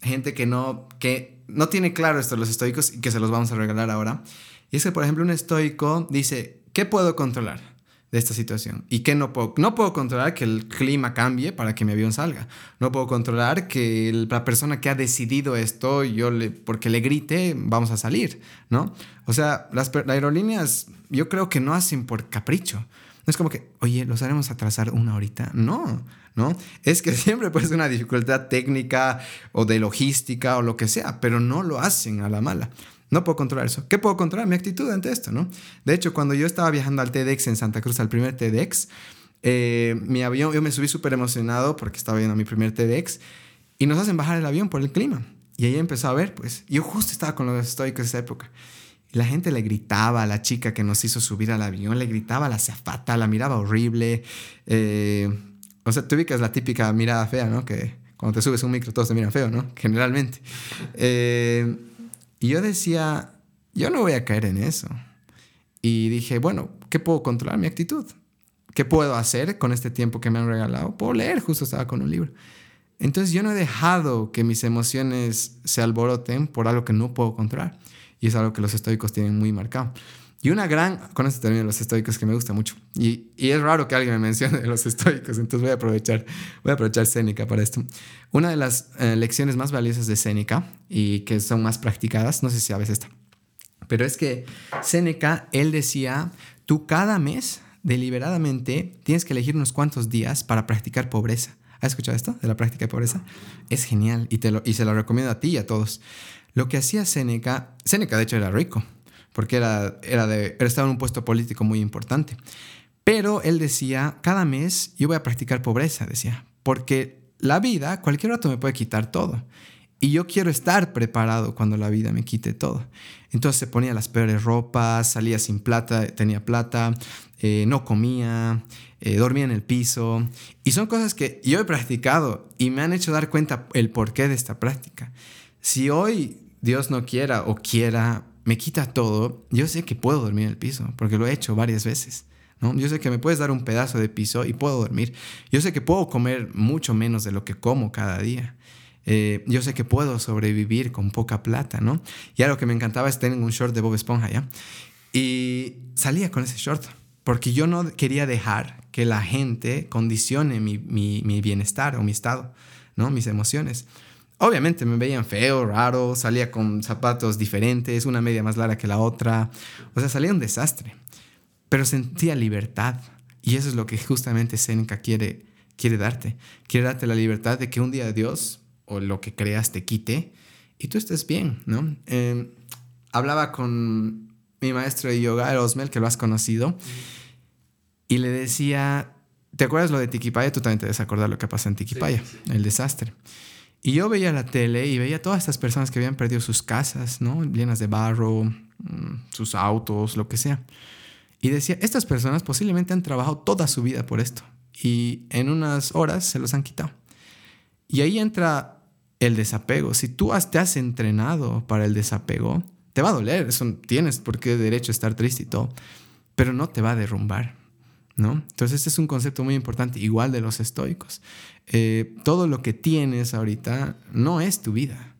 gente que no, que no tiene claro esto los estoicos y que se los vamos a regalar ahora. Y es que, por ejemplo, un estoico dice, ¿qué puedo controlar? De esta situación. ¿Y que no puedo? No puedo controlar que el clima cambie para que mi avión salga. No puedo controlar que la persona que ha decidido esto, yo le, porque le grite, vamos a salir, ¿no? O sea, las, aerolíneas yo creo que no hacen por capricho. No es como que, oye, los haremos atrasar una horita. No, ¿no? Es que siempre puede ser una dificultad técnica o de logística o lo que sea, pero no lo hacen a la mala. No puedo controlar eso. ¿Qué puedo controlar? Mi actitud ante esto, ¿no? De hecho, cuando yo estaba viajando al TEDx en Santa Cruz, al primer TEDx, eh, mi avión, yo me subí súper emocionado porque estaba viendo mi primer TEDx y nos hacen bajar el avión por el clima. Y ahí empezó a ver, pues, yo justo estaba con los estoicos esa época. Y la gente le gritaba a la chica que nos hizo subir al avión, le gritaba a la zafata, la miraba horrible. Eh, o sea, tú ubicas la típica mirada fea, ¿no? Que cuando te subes un micro todos te miran feo, ¿no? Generalmente. Eh, y yo decía, yo no voy a caer en eso. Y dije, bueno, ¿qué puedo controlar? Mi actitud. ¿Qué puedo hacer con este tiempo que me han regalado? Puedo leer, justo estaba con un libro. Entonces yo no he dejado que mis emociones se alboroten por algo que no puedo controlar. Y es algo que los estoicos tienen muy marcado. Y una gran, con esto termino los estoicos que me gusta mucho. Y, y, es raro que alguien me mencione los estoicos, entonces voy a aprovechar, voy a aprovechar Séneca para esto. Una de las eh, lecciones más valiosas de Séneca y que son más practicadas, no sé si sabes esta, pero es que Séneca, él decía, tú cada mes deliberadamente tienes que elegir unos cuantos días para practicar pobreza. ¿Has escuchado esto de la práctica de pobreza? Es genial y, te lo, y se lo recomiendo a ti y a todos. Lo que hacía Séneca, Séneca de hecho era rico, porque era, era estaba en un puesto político muy importante. Pero él decía, cada mes yo voy a practicar pobreza, decía, porque la vida, cualquier rato me puede quitar todo. Y yo quiero estar preparado cuando la vida me quite todo. Entonces se ponía las peores ropas, salía sin plata, tenía plata, eh, no comía, eh, dormía en el piso. Y son cosas que yo he practicado y me han hecho dar cuenta el porqué de esta práctica. Si hoy Dios no quiera o quiera me quita todo, yo sé que puedo dormir en el piso, porque lo he hecho varias veces. ¿no? Yo sé que me puedes dar un pedazo de piso y puedo dormir. Yo sé que puedo comer mucho menos de lo que como cada día. Eh, yo sé que puedo sobrevivir con poca plata, ¿no? Y algo que me encantaba es tener un short de Bob Esponja. Y salía con ese short, porque yo no quería dejar que la gente condicione mi, mi, mi bienestar o mi estado, ¿no? Mis emociones. Obviamente me veían feo, raro, salía con zapatos diferentes, una media más larga que la otra. O sea, salía un desastre. Pero sentía libertad. Y eso es lo que justamente Seneca quiere, quiere darte. Quiere darte la libertad de que un día Dios o lo que creas te quite y tú estés bien, ¿no? Em, hablaba con mi maestro de yoga, Osmel, que lo has conocido, y le decía, ¿te acuerdas lo de Tiquipaya? Tú también te debes acordar lo que pasó en Tiquipaya, el desastre. Y yo veía la tele y veía todas estas personas que habían perdido sus casas, ¿no? Llenas de barro, mm, sus autos, lo que sea. Y decía, estas personas posiblemente han trabajado toda su vida por esto y en unas horas se los han quitado. Y ahí entra el desapego. Si tú te has entrenado para el desapego, te va a doler, eso tienes por qué derecho a estar triste y todo, pero no te va a derrumbar. ¿No? Entonces, este es un concepto muy importante, igual de los estoicos. Eh, todo lo que tienes ahorita no es tu vida.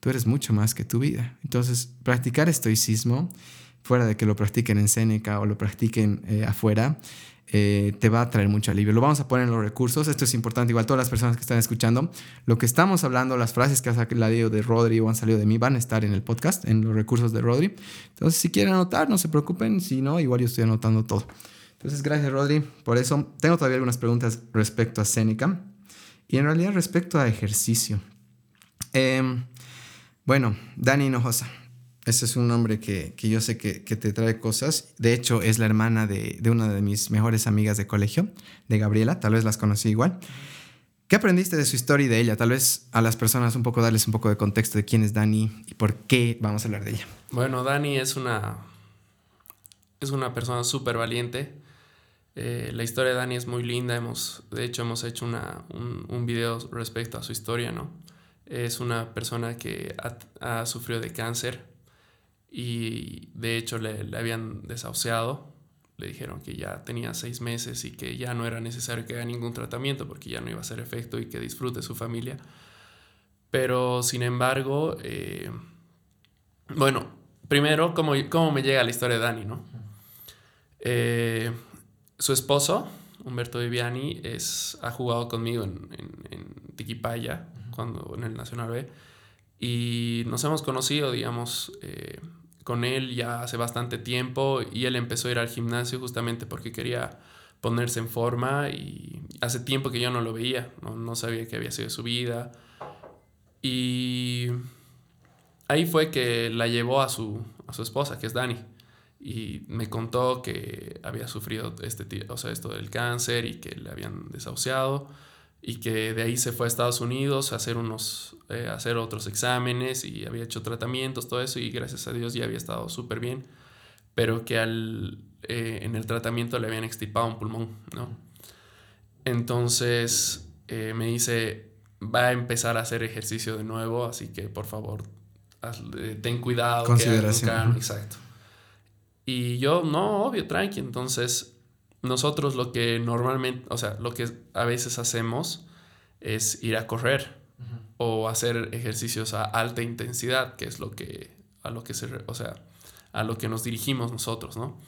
Tú eres mucho más que tu vida. Entonces, practicar estoicismo, fuera de que lo practiquen en Seneca o lo practiquen eh, afuera, eh, te va a traer mucho alivio. Lo vamos a poner en los recursos. Esto es importante, igual todas las personas que están escuchando. Lo que estamos hablando, las frases que ha salido de Rodri o han salido de mí van a estar en el podcast, en los recursos de Rodri. Entonces, si quieren anotar, no se preocupen. Si no, igual yo estoy anotando todo. Entonces, gracias Rodri por eso. Tengo todavía algunas preguntas respecto a Seneca y en realidad respecto a ejercicio. Em, bueno, Dani Hinojosa. Ese es un nombre que, que yo sé que, que, te trae cosas. De hecho, es la hermana de, de, una de mis mejores amigas de colegio, de Gabriela. Tal vez las conocí igual. ¿Qué aprendiste de su historia y de ella? Tal vez a las personas un poco darles un poco de contexto de quién es Dani y por qué vamos a hablar de ella. Bueno, Dani es una, es una persona súper valiente eh, la historia de Dani es muy linda, hemos, de hecho hemos hecho una, un, un, video respecto a su historia, ¿no? Es una persona que ha, ha sufrido de cáncer y de hecho le, le, habían desahuciado, le dijeron que ya tenía seis meses y que ya no era necesario que haga ningún tratamiento porque ya no iba a hacer efecto y que disfrute su familia. Pero sin embargo, eh, bueno, primero, ¿cómo, ¿cómo me llega la historia de Dani, no? Eh, su esposo, Humberto Viviani, es, ha jugado conmigo en, en, Tiquipaya, cuando, en el Nacional B. Y nos hemos conocido, digamos, eh, con él ya hace bastante tiempo y él empezó a ir al gimnasio justamente porque quería ponerse en forma y hace tiempo que yo no lo veía, no, no sabía qué había sido su vida. Y ahí fue que la llevó a su, a su esposa, que es Dani. Y me contó que había sufrido este, o sea, esto del cáncer y que le habían desahuciado y que de ahí se fue a Estados Unidos a hacer, unos, eh, hacer otros exámenes y había hecho tratamientos, todo eso y gracias a Dios ya había estado súper bien, pero que al, eh, en el tratamiento le habían extirpado un pulmón, ¿no? Entonces eh, me dice, va a empezar a hacer ejercicio de nuevo, así que por favor, ten cuidado. Consideración. exacto. Y yo, no, obvio, tranqui. Entonces, nosotros lo que normalmente, o sea, lo que a veces hacemos es ir a correr o hacer ejercicios a alta intensidad, que es lo que, a lo que se, o sea, a lo que nos dirigimos nosotros, ¿no?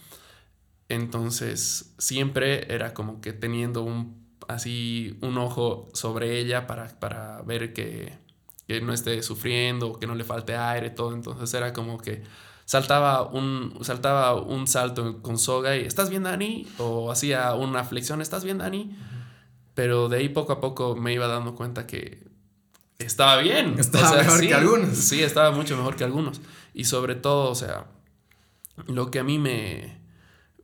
Entonces, siempre era como que teniendo un, así, un ojo sobre ella para, para ver que, que no esté sufriendo, que no le falte aire, todo. Entonces, era como que saltaba un, saltaba un salto con soga y ¿estás bien, Dani? O hacía una flexión, ¿estás bien, Dani? Pero de ahí poco a poco me iba dando cuenta que estaba bien. Estaba mejor que algunos. Sí, estaba mucho mejor que algunos. Y sobre todo, o sea, lo que a mí me,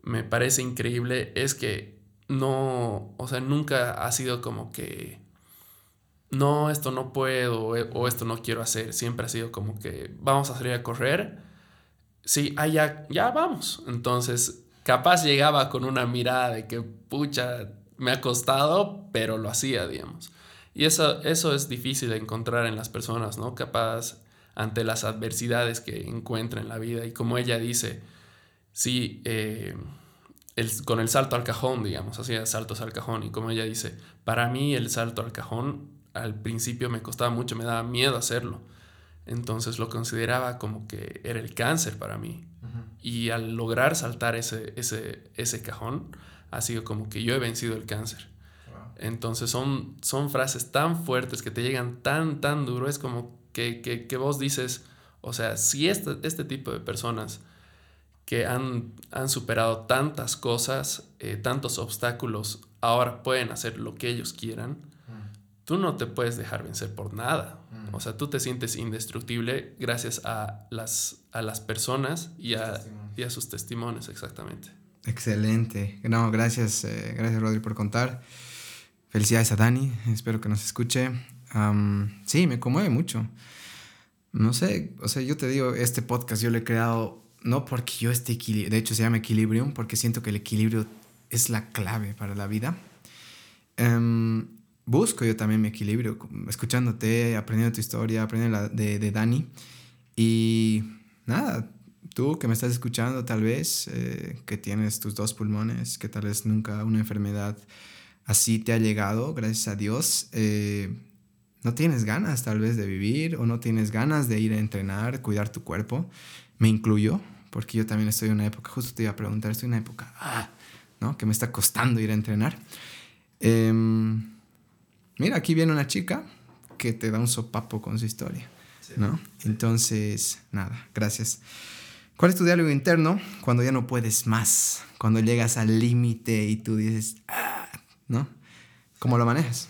me parece increíble es que no, o sea, nunca ha sido como que, no, esto no puedo o esto no quiero hacer. Siempre ha sido como que vamos a salir a correr sí, ah, ya, ya vamos. Entonces, capaz llegaba con una mirada de que, pucha, me ha costado, pero lo hacía, digamos. Y eso, eso es difícil de encontrar en las personas, ¿no? Capaz ante las adversidades que encuentra en la vida. Y como ella dice, sí, eh, con el salto al cajón, digamos, hacía saltos al cajón. Y como ella dice, para mí el salto al cajón al principio me costaba mucho, me daba miedo hacerlo entonces lo consideraba como que era el cáncer para mí. Y al lograr saltar ese, ese, ese cajón, ha sido como que yo he vencido el cáncer. Entonces son, son frases tan fuertes que te llegan tan, tan duro. Es como que, que, vos dices, o sea, si este, este tipo de personas que han, han superado tantas cosas, eh, tantos obstáculos, ahora pueden hacer lo que ellos quieran, tú no te puedes dejar vencer por nada. Mm. O sea, tú te sientes indestructible gracias a las, a las personas y a, y a, sus testimonios, exactamente. Excelente. No, gracias, eh, gracias Rodri por contar. Felicidades a Dani, espero que nos escuche. sí, me conmueve mucho. No sé, o sea, yo te digo, este podcast yo lo he creado no porque yo esté equilibrado, de hecho se llama Equilibrium, porque siento que el equilibrio es la clave para la vida. Um, busco yo también mi equilibrio, escuchándote, aprendiendo tu historia, aprendiendo la de, de Dani. Y nada, tú que me estás escuchando tal vez, eh, que tienes tus dos pulmones, que tal vez nunca una enfermedad así te ha llegado, gracias a Dios, eh, no tienes ganas tal vez de vivir o no tienes ganas de ir a entrenar, cuidar tu cuerpo. Me incluyo, porque yo también estoy en una época, justo te iba a preguntar, estoy en una época, ah, ¿no? Que me está costando ir a entrenar. Eh, mira, aquí viene una chica que te da un sopapo con su historia, ¿no? Entonces, nada, gracias. ¿Cuál es tu diálogo interno cuando ya no puedes más? Cuando llegas al límite y tú dices, ah", ¿no? ¿Cómo lo manejas?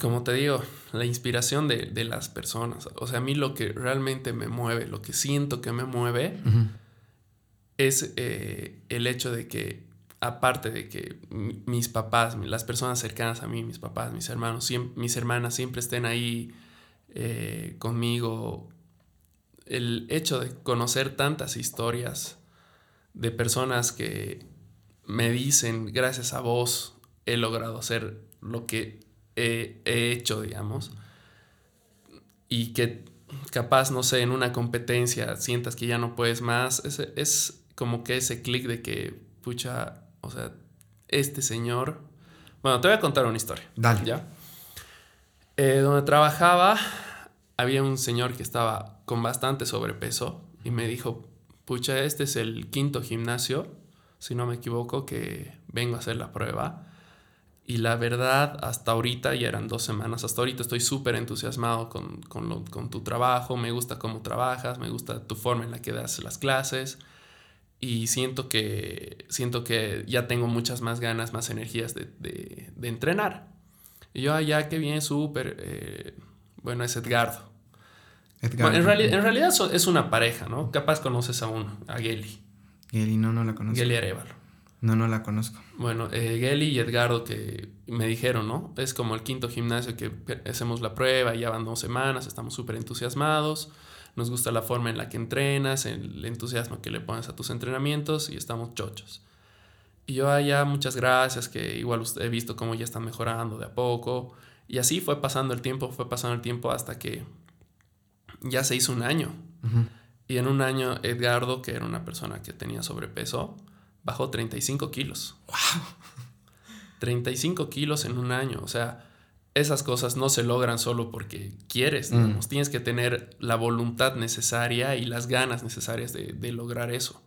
Como te digo, la inspiración de, las personas. O sea, a mí lo que realmente me mueve, lo que siento que me mueve, es eh, el hecho de que aparte de que mis papás, las personas cercanas a mí, mis papás, mis hermanos, mis hermanas siempre estén ahí eh, conmigo, el hecho de conocer tantas historias de personas que me dicen, gracias a vos he logrado hacer lo que he, hecho, digamos, y que capaz, no sé, en una competencia sientas que ya no puedes más, es, es como que ese clic de que, pucha, o sea, este señor... Bueno, te voy a contar una historia. Dale. ¿Ya? Eh, donde trabajaba, había un señor que estaba con bastante sobrepeso y me dijo, pucha, este es el quinto gimnasio si no me equivoco, que vengo a hacer la prueba. Y la verdad, hasta ahorita, ya eran dos semanas, hasta ahorita estoy súper entusiasmado con, con, con, tu trabajo, me gusta cómo trabajas, me gusta tu forma en la que das las clases y siento que, siento que ya tengo muchas más ganas, más energías de, de, de entrenar. Y yo, ah, ya, qué bien, súper. Eh, bueno, es Edgardo. Edgardo. en, en, realidad es una pareja, ¿no? Capaz conoces a uno, a Geli. Geli, no, no la conozco. Geli Arevalo. No, no la conozco. Bueno, eh, Geli y Edgardo que me dijeron, ¿no? Es como el quinto gimnasio que hacemos la prueba, ya van dos semanas, estamos súper entusiasmados, nos gusta la forma en la que entrenas, el entusiasmo que le pones a tus entrenamientos y estamos chochos. Y yo allá, muchas gracias, que igual he visto cómo ya están mejorando de a poco. Y así fue pasando el tiempo, fue pasando el tiempo hasta que ya se hizo un año. Y en un año Edgardo, que era una persona que tenía sobrepeso, bajó 35 kilos. ¡Wow! 35 kilos en un año. O sea, esas cosas no se logran solo porque quieres, mm. digamos. Tienes que tener la voluntad necesaria y las ganas necesarias de, de lograr eso.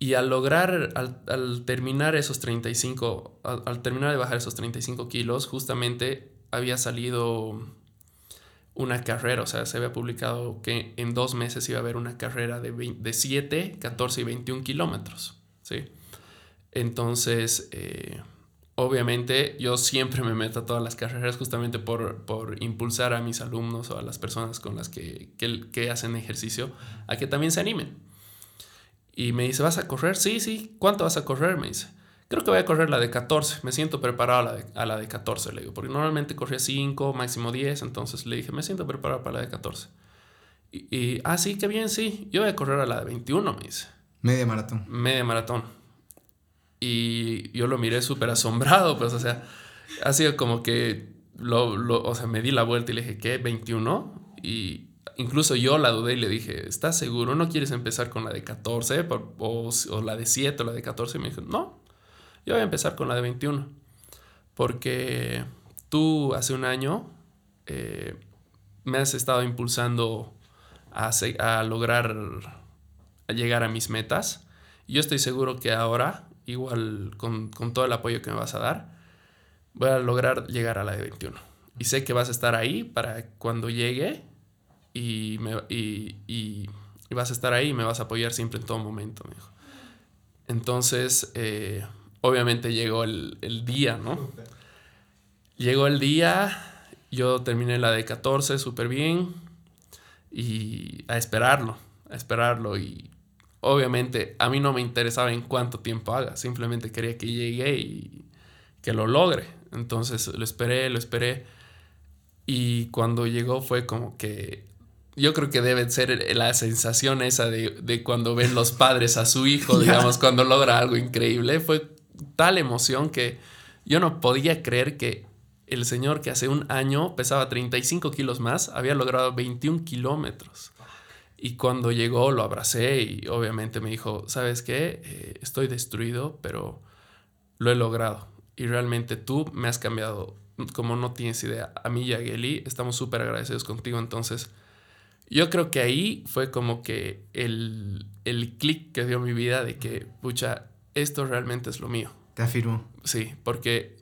Y al lograr, al, al terminar esos 35, al, al, terminar de bajar esos 35 kilos, justamente había salido una carrera, o sea, se había publicado que en dos meses iba a haber una carrera de, 20, de 7, 14 y 21 kilómetros. ¿sí? Entonces, eh, obviamente yo siempre me meto a todas las carreras justamente por, por, impulsar a mis alumnos o a las personas con las que, que, que, hacen ejercicio a que también se animen. Y me dice, ¿vas a correr? Sí, sí. ¿Cuánto vas a correr? Me dice. Creo que voy a correr la de 14. Me siento preparado a la de, a la de 14, le digo. Porque normalmente corría 5, máximo 10. Entonces le dije, me siento preparado para la de 14. Y, y, ah, sí, qué bien, sí. Yo voy a correr a la de 21, me dice. Media maratón. Media maratón. Y yo lo miré súper asombrado, pues, o sea, ha sido como que, lo, lo, o sea, me di la vuelta y le dije, ¿qué? ¿21? Y incluso yo la dudé y le dije, ¿estás seguro? ¿No quieres empezar con la de 14 o, o, la de 7 o la de 14? Y me dijo, no, yo voy a empezar con la de 21. Porque tú hace un año eh, me has estado impulsando a, a lograr a llegar a mis metas. Y yo estoy seguro que ahora, igual con, con, todo el apoyo que me vas a dar, voy a lograr llegar a la de 21. Y sé que vas a estar ahí para cuando llegue y, me, y, y, vas a estar ahí y me vas a apoyar siempre en todo momento, me dijo. Entonces, eh, obviamente llegó el, el día, ¿no? Llegó el día, yo terminé la de 14 súper bien y a esperarlo, a esperarlo y obviamente a mí no me interesaba en cuánto tiempo haga, simplemente quería que llegue y que lo logre. Entonces lo esperé, lo esperé y cuando llegó fue como que yo creo que debe ser la sensación esa de, de cuando ven los padres a su hijo, digamos, cuando logra algo increíble. Fue tal emoción que yo no podía creer que el señor que hace un año pesaba 35 kilos más había logrado 21 kilómetros. Y cuando llegó lo abracé y obviamente me dijo, ¿sabes qué? Eh, estoy destruido, pero lo he logrado. Y realmente tú me has cambiado como no tienes idea. A mí y a Geli estamos súper agradecidos contigo. Entonces, yo creo que ahí fue como que el, el clic que dio mi vida de que, pucha, esto realmente es lo mío. Te afirmo. Sí, porque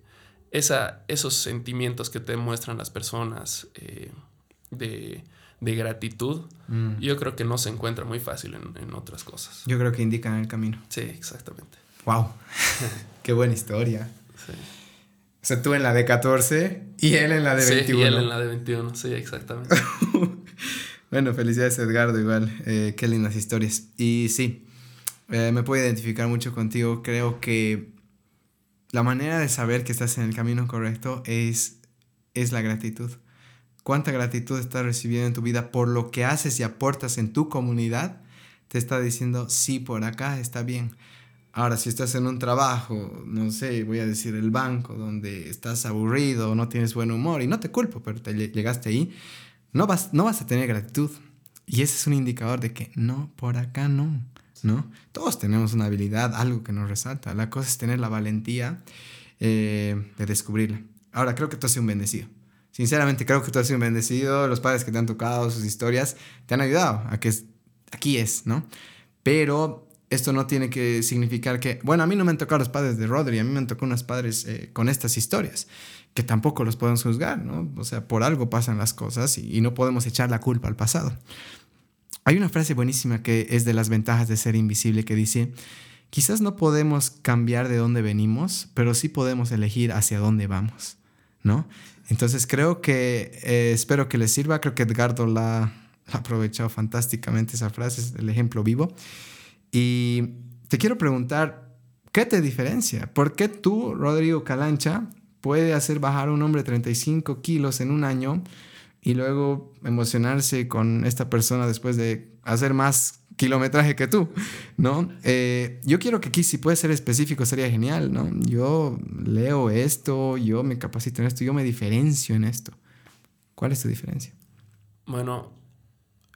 esa, esos sentimientos que te muestran las personas eh, de, de, gratitud, mm. yo creo que no se encuentra muy fácil en, en, otras cosas. Yo creo que indican el camino. Sí, exactamente. ¡Wow! ¡Qué buena historia! Sí. O sea, tú en la de 14 y él en la de sí, 21. Y él en la de 21, sí, exactamente. bueno, felicidades Edgardo, igual. Eh, qué lindas historias. Y sí, eh, me puedo identificar mucho contigo. Creo que la manera de saber que estás en el camino correcto es, es la gratitud. Cuánta gratitud estás recibiendo en tu vida por lo que haces y aportas en tu comunidad, te está diciendo, sí, por acá está bien. Ahora, si estás en un trabajo, no sé, voy a decir el banco, donde estás aburrido, no tienes buen humor, y no te culpo, pero te llegaste ahí, no vas, no vas a tener gratitud. Y ese es un indicador de que no, por acá no. ¿no? Todos tenemos una habilidad, algo que nos resalta. La cosa es tener la valentía eh, de descubrirla. Ahora, creo que tú has sido un bendecido. Sinceramente, creo que tú has sido bendecido. Los padres que te han tocado, sus historias, te han ayudado a que aquí es, ¿no? Pero esto no tiene que significar que, bueno, a mí no me han tocado los padres de Rodri, a mí me han tocado unos padres eh, con estas historias, que tampoco los podemos juzgar, ¿no? O sea, por algo pasan las cosas y, no podemos echar la culpa al pasado. Hay una frase buenísima que es de las ventajas de ser invisible que dice, quizás no podemos cambiar de dónde venimos, pero sí podemos elegir hacia dónde vamos, ¿no? Entonces creo que, eh, espero que les sirva, creo que Edgardo la ha aprovechado fantásticamente esa frase, es el ejemplo vivo. Y te quiero preguntar, ¿qué te diferencia? ¿Por qué tú, Rodrigo Calancha, puede hacer bajar a un hombre 35 kilos en un año y luego emocionarse con esta persona después de hacer más kilometraje que tú, ¿no? Eh, yo quiero que aquí, si puede ser específico, sería genial, ¿no? Yo leo esto, yo me capacito en esto, yo me diferencio en esto. ¿Cuál es tu diferencia? Bueno,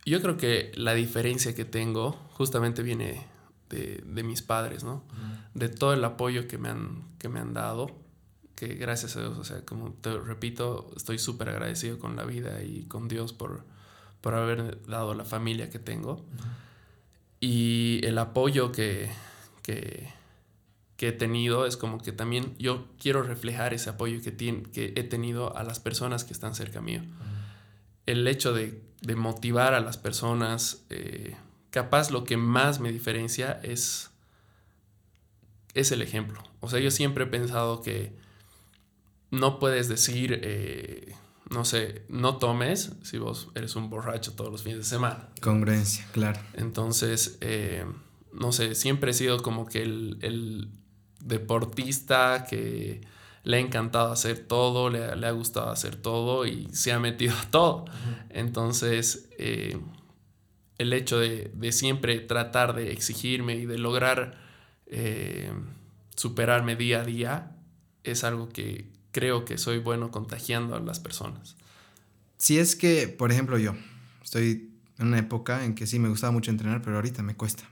yo creo que la diferencia que tengo justamente viene de, de mis padres, ¿no? De todo el apoyo que me han, que me han dado, que gracias a Dios, o sea, como te repito, estoy súper agradecido con la vida y con Dios por, por haber dado la familia que tengo. Y el apoyo que, que, he tenido es como que también yo quiero reflejar ese apoyo que, tiene, que he tenido a las personas que están cerca mío. El hecho de de motivar a las personas. Eh, capaz lo que más me diferencia es, es el ejemplo. O sea, yo siempre he pensado que no puedes decir, eh, no sé, no tomes si vos eres un borracho todos los fines de semana. Congruencia, claro. Entonces, eh, no sé, siempre he sido como que el, el deportista que le ha encantado hacer todo, le, ha gustado hacer todo y se ha metido a todo. Entonces, eh, el hecho de, siempre tratar de exigirme y de lograr eh, superarme día a día es algo que creo que soy bueno contagiando a las personas. Si es que, por ejemplo, yo estoy en una época en que sí me gustaba mucho entrenar, pero ahorita me cuesta.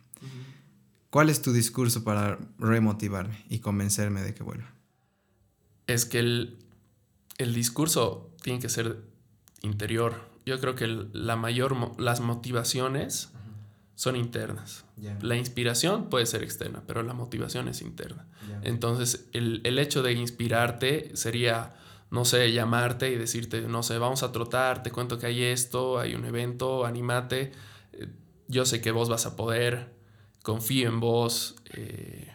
¿Cuál es tu discurso para remotivarme y convencerme de que vuelva? es que el, discurso tiene que ser interior. Yo creo que la mayor, las motivaciones son internas. La inspiración puede ser externa, pero la motivación es interna. Entonces, el, hecho de inspirarte sería, no sé, llamarte y decirte, no sé, vamos a trotar, te cuento que hay esto, hay un evento, animate, eh, yo sé que vos vas a poder, confío en vos, eh,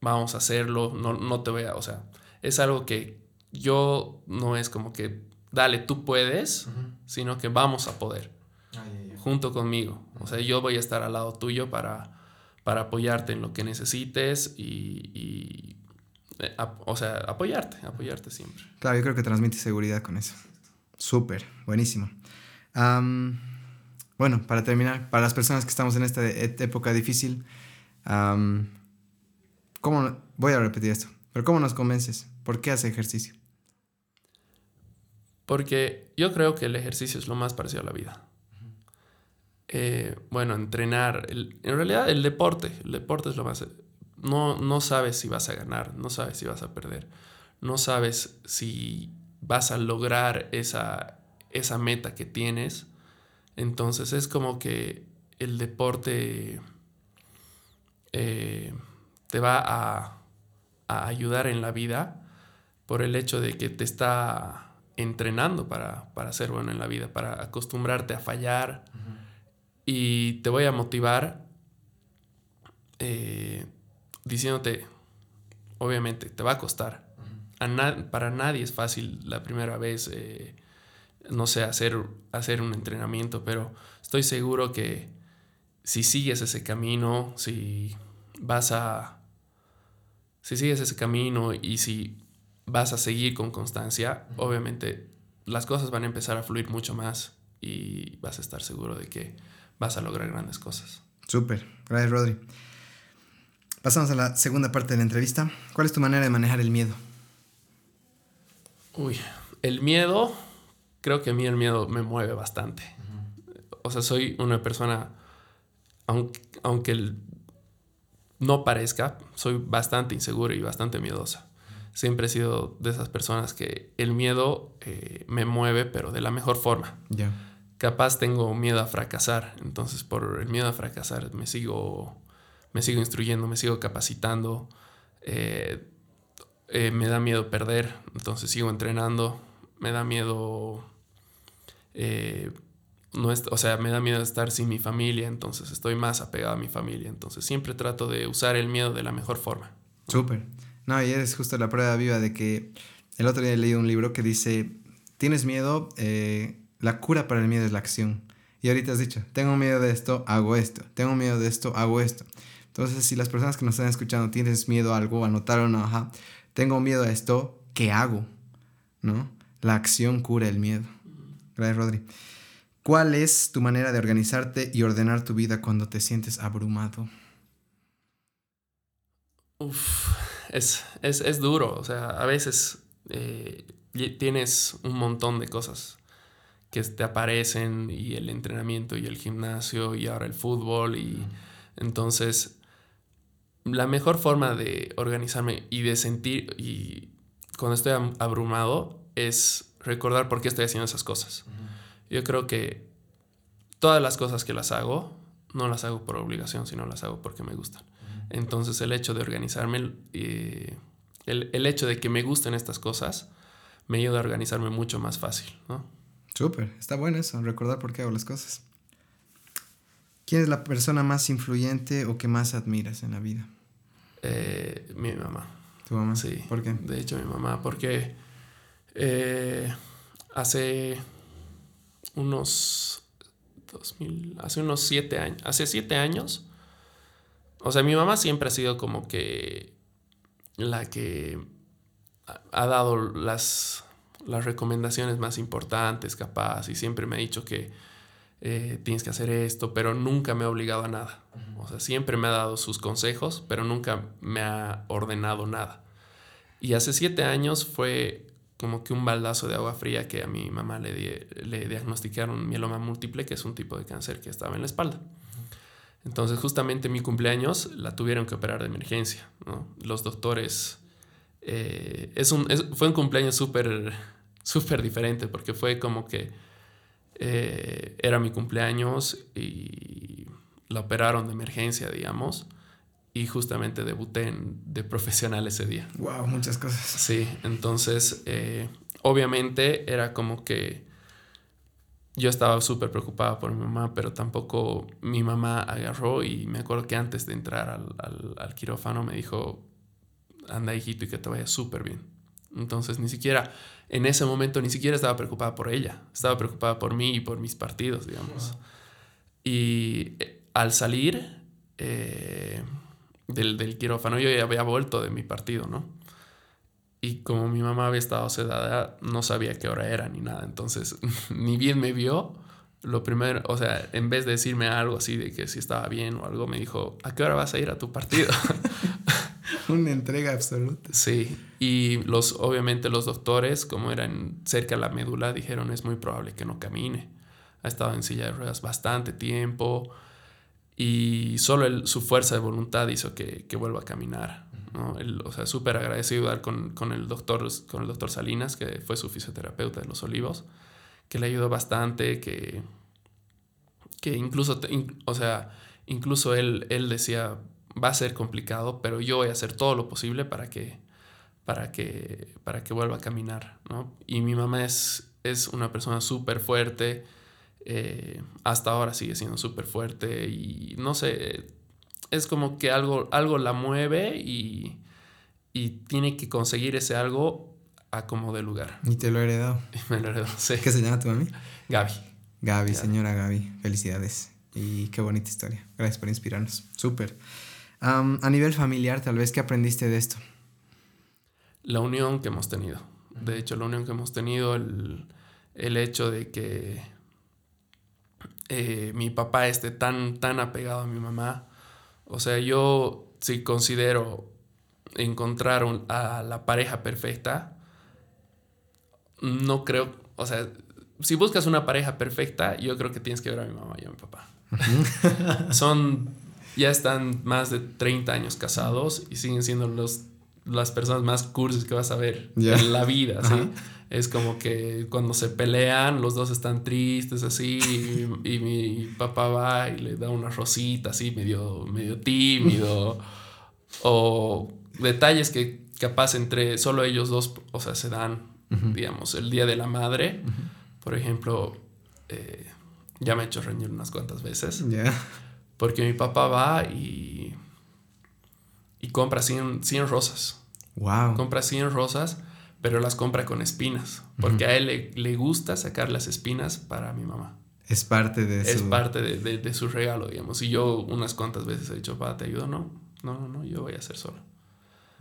vamos a hacerlo, no, no te voy a, o sea, es algo que yo no es como que, dale, tú puedes, sino que vamos a poder, junto conmigo. O sea, yo voy a estar al lado tuyo para, para apoyarte en lo que necesites y, eh, o sea, apoyarte, apoyarte siempre. Claro, yo creo que transmite seguridad con eso. Súper, buenísimo. bueno, para terminar, para las personas que estamos en esta época difícil, ¿cómo, voy a repetir esto, pero ¿cómo nos convences? ¿Por qué hace ejercicio? Porque yo creo que el ejercicio es lo más parecido a la vida. Eh, bueno, entrenar, en realidad el deporte, el deporte es lo más... No, no sabes si vas a ganar, no sabes si vas a perder, no sabes si vas a lograr esa, esa meta que tienes. Entonces es como que el deporte eh, te va a, ayudar en la vida por el hecho de que te está entrenando para, ser bueno en la vida, para acostumbrarte a fallar. Y te voy a motivar eh, diciéndote, obviamente, te va a costar. para nadie es fácil la primera vez, eh, no sé, hacer, hacer un entrenamiento, pero estoy seguro que si sigues ese camino, si vas a... Si sigues ese camino y si vas a seguir con constancia, obviamente las cosas van a empezar a fluir mucho más y vas a estar seguro de que vas a lograr grandes cosas. Súper, gracias Rodri. Pasamos a la segunda parte de la entrevista. ¿Cuál es tu manera de manejar el miedo? Uy, el miedo, creo que a mí el miedo me mueve bastante. O sea, soy una persona, aunque, aunque no parezca, soy bastante insegura y bastante miedosa siempre he sido de esas personas que el miedo eh, me mueve, pero de la mejor forma. Capaz tengo miedo a fracasar, entonces por el miedo a fracasar me sigo, me sigo instruyendo, me sigo capacitando. Eh, eh, me da miedo perder, entonces sigo entrenando. Me da miedo, eh, no o sea, me da miedo estar sin mi familia, entonces estoy más apegado a mi familia. Entonces siempre trato de usar el miedo de la mejor forma. Súper. No, y es justo la prueba viva de que el otro día leído un libro que dice, tienes miedo, la cura para el miedo es la acción. Y ahorita has dicho, tengo miedo de esto, hago esto. Tengo miedo de esto, hago esto. Entonces, si las personas que nos están escuchando tienes miedo a algo, anotaron, ajá, tengo miedo a esto, ¿qué hago? ¿No? La acción cura el miedo. Gracias, Rodri. ¿Cuál es tu manera de organizarte y ordenar tu vida cuando te sientes abrumado? Uf, es, es, duro. O sea, a veces eh, tienes un montón de cosas que te aparecen y el entrenamiento y el gimnasio y ahora el fútbol y entonces la mejor forma de organizarme y de sentir y cuando estoy abrumado es recordar por qué estoy haciendo esas cosas. Yo creo que todas las cosas que las hago no las hago por obligación, sino las hago porque me gustan. Entonces el hecho de organizarme, eh, el, el, hecho de que me gusten estas cosas, me ayuda a organizarme mucho más fácil, ¿no? Súper, está bueno eso, recordar por qué hago las cosas. ¿Quién es la persona más influyente o que más admiras en la vida? Eh, mi mamá. ¿Tu mamá? Sí. ¿Por qué? De hecho, mi mamá, porque eh, hace unos 2000, hace unos siete años, hace siete años, o sea, mi mamá siempre ha sido como que la que ha dado las las recomendaciones más importantes, capaz, y siempre me ha dicho que eh, tienes que hacer esto, pero nunca me ha obligado a nada. O sea, siempre me ha dado sus consejos, pero nunca me ha ordenado nada. Y hace siete años fue como que un baldazo de agua fría que a mi mamá le, le diagnosticaron mieloma múltiple, que es un tipo de cáncer que estaba en la espalda. Entonces, justamente mi cumpleaños la tuvieron que operar de emergencia. Los doctores... Eh, es un, fue un cumpleaños súper súper diferente porque fue como que eh, era mi cumpleaños y la operaron de emergencia, digamos, y justamente debuté en, de profesional ese día. Wow, muchas cosas. Sí, entonces eh, obviamente era como que yo estaba súper preocupada por mi mamá, pero tampoco mi mamá agarró y me acuerdo que antes de entrar al, al, al quirófano me dijo, anda hijito y que te vaya súper bien. Entonces ni siquiera, en ese momento ni siquiera estaba preocupada por ella, estaba preocupada por mí y por mis partidos, digamos. Y eh, al salir eh, del, del, quirófano, yo ya había vuelto de mi partido, ¿no? Y como mi mamá había estado sedada, no sabía qué hora era ni nada. Entonces, ni bien me vio, lo primero, o sea, en vez de decirme algo así de que si estaba bien o algo, me dijo, ¿a qué hora vas a ir a tu partido? Una entrega absoluta. Sí, y los, obviamente los doctores, como eran cerca de la médula, dijeron es muy probable que no camine. Ha estado en silla de ruedas bastante tiempo y solo su fuerza de voluntad hizo que, que vuelva a caminar. ¿no? o sea, súper agradecido con, con, el doctor, con el doctor Salinas, que fue su fisioterapeuta de los olivos, que le ayudó bastante, que, que incluso, o sea, incluso él, él decía, va a ser complicado, pero yo voy a hacer todo lo posible para que, para que, para que vuelva a caminar, ¿no? Y mi mamá es, es una persona súper fuerte, eh, hasta ahora sigue siendo súper fuerte y no sé, es como que algo, algo la mueve y, y tiene que conseguir ese algo a como de lugar. Y te lo he heredado. me lo heredó, sí. ¿Qué se llama tu mami? Gaby. Gaby, señora Gaby, felicidades. Y qué bonita historia. Gracias por inspirarnos. Súper a nivel familiar, tal vez, ¿qué aprendiste de esto? La unión que hemos tenido. De hecho, la unión que hemos tenido, el, hecho de que eh, mi papá esté tan, tan apegado a mi mamá. O sea, yo si considero encontrar a la pareja perfecta, no creo, o sea, si buscas una pareja perfecta, yo creo que tienes que ver a mi mamá y a mi papá. Son ya están más de 30 años casados y siguen siendo los, las personas más cursis que vas a ver en la vida, ¿sí? es como que cuando se pelean, los dos están tristes así, y, mi papá va y le da una rosita así, medio, medio tímido, o detalles que capaz entre solo ellos dos, o sea, se dan, digamos, el Día de la Madre, por ejemplo, eh, ya me he hecho reñir unas cuantas veces, porque mi papá va y, y compra 100, 100 rosas. Wow. Compra 100 rosas pero las compra con espinas, porque a él le, gusta sacar las espinas para mi mamá. Es parte de Es parte de, de, su regalo, digamos. Y yo unas cuantas veces he dicho, pa, ¿te ayudo? No, no, no, no, yo voy a hacer solo.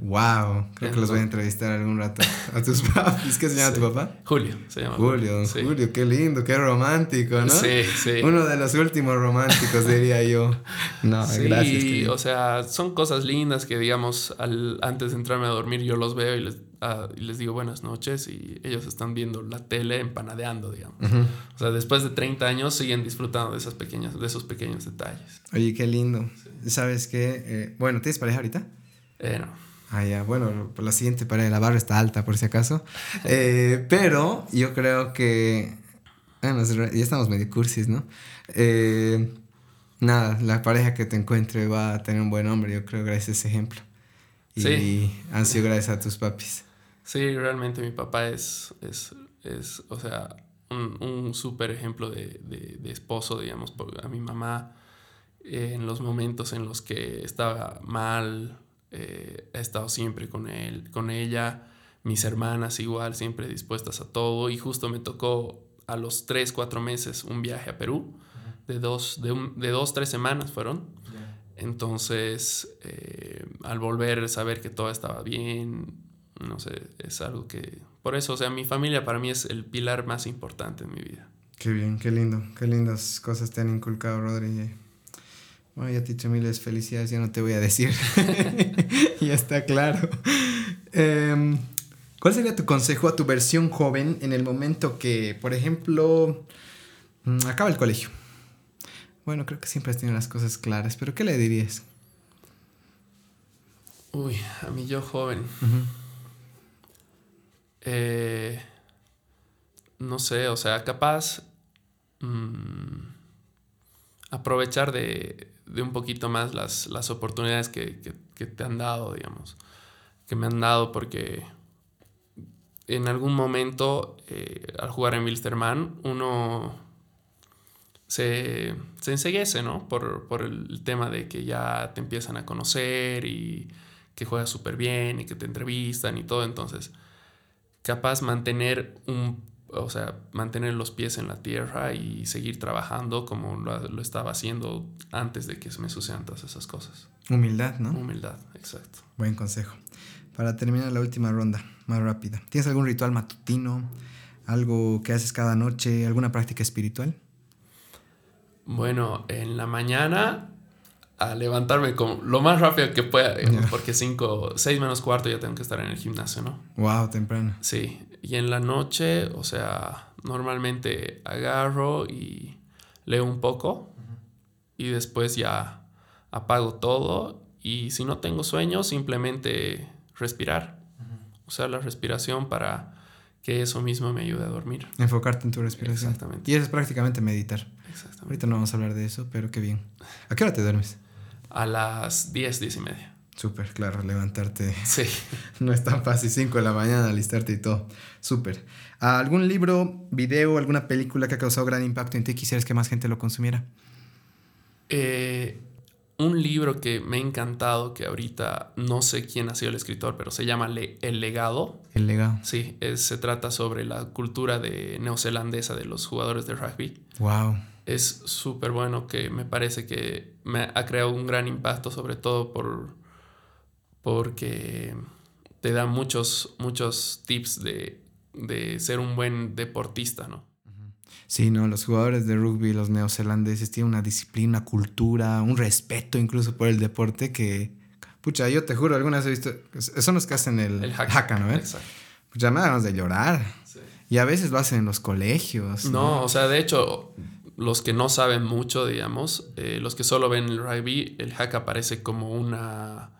Wow, creo que los voy a entrevistar algún rato a tus papás. ¿Qué se llama tu papá? Julio, se llama. Julio, don Julio, qué lindo, qué romántico, ¿no? Sí, sí. Uno de los últimos románticos, diría yo. No, sí, gracias. o sea, son cosas lindas que, digamos, al, antes de entrarme a dormir yo los veo y les, ah, y les digo buenas noches y ellos están viendo la tele empanadeando, digamos. O sea, después de 30 años siguen disfrutando de, esas pequeñas, de esos pequeños detalles. Oye, qué lindo. ¿Sabes qué? Eh, bueno, ¿tienes pareja ahorita? Eh, no. Ah, ya, bueno, la siguiente pared de la barra está alta, por si acaso. Eh, pero yo creo que. Bueno, ya estamos medio cursis, ¿no? Eh, nada, la pareja que te encuentre va a tener un buen hombre, yo creo, gracias a ese ejemplo. Y sí. han sido gracias a tus papis. Sí, realmente mi papá es, es, es o sea, un, un súper ejemplo de, de, de, esposo, digamos, porque a mi mamá eh, en los momentos en los que estaba mal eh, he estado siempre con él, con ella, mis hermanas igual, siempre dispuestas a todo. Y justo me tocó a los 3, 4 meses un viaje a Perú, de dos, de, un, de dos, tres semanas fueron. Entonces, eh, al volver, saber que todo estaba bien, no sé, es algo que... Por eso, o sea, mi familia para mí es el pilar más importante en mi vida. Qué bien, qué lindo, qué lindas cosas te han inculcado, Rodri. Bueno, ya te he dicho miles felicidades, ya no te voy a decir. ya está claro. Em, ¿Cuál sería tu consejo a tu versión joven en el momento que, por ejemplo, mm, acaba el colegio? Bueno, creo que siempre has tenido las cosas claras, pero ¿qué le dirías? Uy, a mí yo joven. Eh, no sé, o sea, capaz mm, aprovechar de, de un poquito más las, las oportunidades que, que, te han dado, digamos, que me han dado porque en algún momento eh, al jugar en Wilstermann uno se, se ¿no? Por, por, el tema de que ya te empiezan a conocer y que juegas súper bien y que te entrevistan y todo, entonces capaz mantener un o sea, mantener los pies en la tierra y seguir trabajando como lo, estaba haciendo antes de que se me sucedan todas esas cosas. Humildad, ¿no? Humildad, exacto. Buen consejo. Para terminar la última ronda, más rápida. ¿Tienes algún ritual matutino? ¿Algo que haces cada noche? ¿Alguna práctica espiritual? Bueno, en la mañana a levantarme como lo más rápido que pueda, porque cinco, seis menos cuarto ya tengo que estar en el gimnasio, ¿no? Wow, temprano. Sí, y en la noche, o sea, normalmente agarro y leo un poco y después ya apago todo y si no tengo sueño, simplemente respirar. Sea, la respiración para que eso mismo me ayude a dormir. Enfocarte en tu respiración. Exactamente. Y eso es prácticamente meditar. Exactamente. Ahorita no vamos a hablar de eso, pero qué bien. ¿A qué hora te duermes? A las 10, 10 y media. Súper, claro, levantarte. Sí. no es tan fácil, 5 de la mañana, alistarte y todo. Súper. ¿Algún libro, video, alguna película que ha causado gran impacto en ti y quisieras que más gente lo consumiera? Eh, un libro que me ha encantado, que ahorita no sé quién ha sido el escritor, pero se llama El Legado. El Legado. Sí, se trata sobre la cultura de neozelandesa de los jugadores de rugby. Wow. Es súper bueno que me parece que me ha creado un gran impacto, sobre todo por porque te da muchos, muchos tips de, ser un buen deportista, ¿no? Sí, no, los jugadores de rugby, los neozelandeses, tienen una disciplina, cultura, un respeto incluso por el deporte que, pucha, yo te juro, algunas vez he visto, son los que hacen el, el haka, ¿no? Exacto. Pucha, me da de llorar. Y a veces lo hacen en los colegios. No, o sea, de hecho, los que no saben mucho, digamos, eh, los que solo ven el rugby, el haka parece como una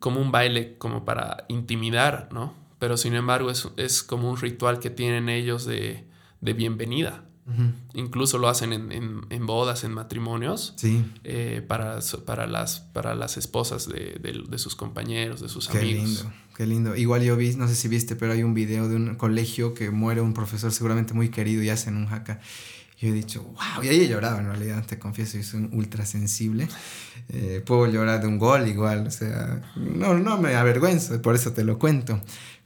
como un baile como para intimidar, ¿no? pero sin embargo es, es como un ritual que tienen ellos de, de bienvenida. Incluso lo hacen en, en, en, bodas, en matrimonios, sí. eh, para, para, las, para las esposas de, de, de, sus compañeros, de sus qué amigos. Lindo, qué lindo. Igual yo vi, no sé si viste, pero hay un video de un colegio que muere un profesor seguramente muy querido y hacen un jaca. Yo he dicho, wow, y ahí he llorado en realidad, te confieso, yo soy un ultra sensible. Eh, puedo llorar de un gol igual, o sea, no, no me avergüenzo, por eso te lo cuento.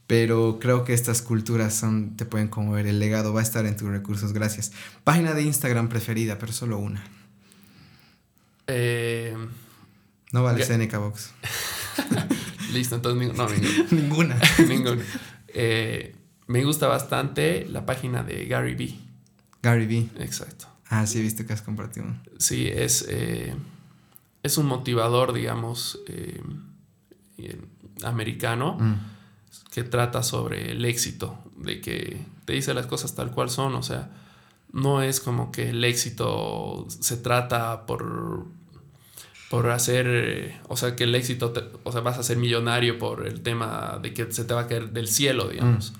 Pero creo que estas culturas son, te pueden conmover. El legado va a estar en tus recursos. Gracias. Página de Instagram preferida, pero solo una. Eh, no vale Seneca Box. Listo, entonces no, ninguna. ninguna. ninguna. Eh, me gusta bastante la página de Gary Vee. Gary Vee. Exacto. Ah, sí, he visto que has compartido. Sí, es, eh, es un motivador, digamos, eh, americano. Mm que trata sobre el éxito, de que te dice las cosas tal cual son, o sea, no es como que el éxito se trata por por hacer, o sea, que el éxito, te, o sea, vas a ser millonario por el tema de que se te va a caer del cielo, digamos, mm.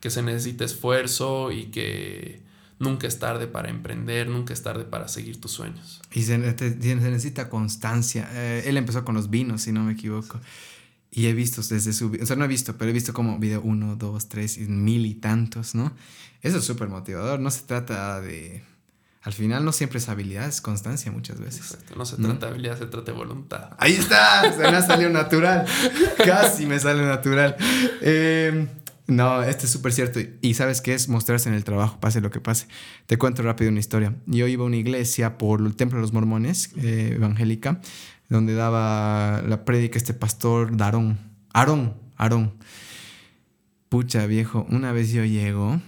que se necesita esfuerzo y que nunca es tarde para emprender, nunca es tarde para seguir tus sueños. Y se, se necesita constancia. Eh, él empezó con los vinos, si no me equivoco. Y he visto desde su... O sea, no he visto, pero he visto como video uno, dos, tres, mil y tantos, ¿no? Eso es súper motivador. No se trata de... Al final no siempre es habilidad, es constancia muchas veces. Exacto. No se trata ¿no? de habilidad, se trata de voluntad. Ahí está, se me ha salido natural. Casi me sale natural. Eh, no, este es súper cierto. Y sabes qué es mostrarse en el trabajo, pase lo que pase. Te cuento rápido una historia. Yo iba a una iglesia por el Templo de los Mormones, eh, evangélica, donde daba la prédica este pastor Darón. Aarón, Aarón. Pucha, viejo, una vez yo llego,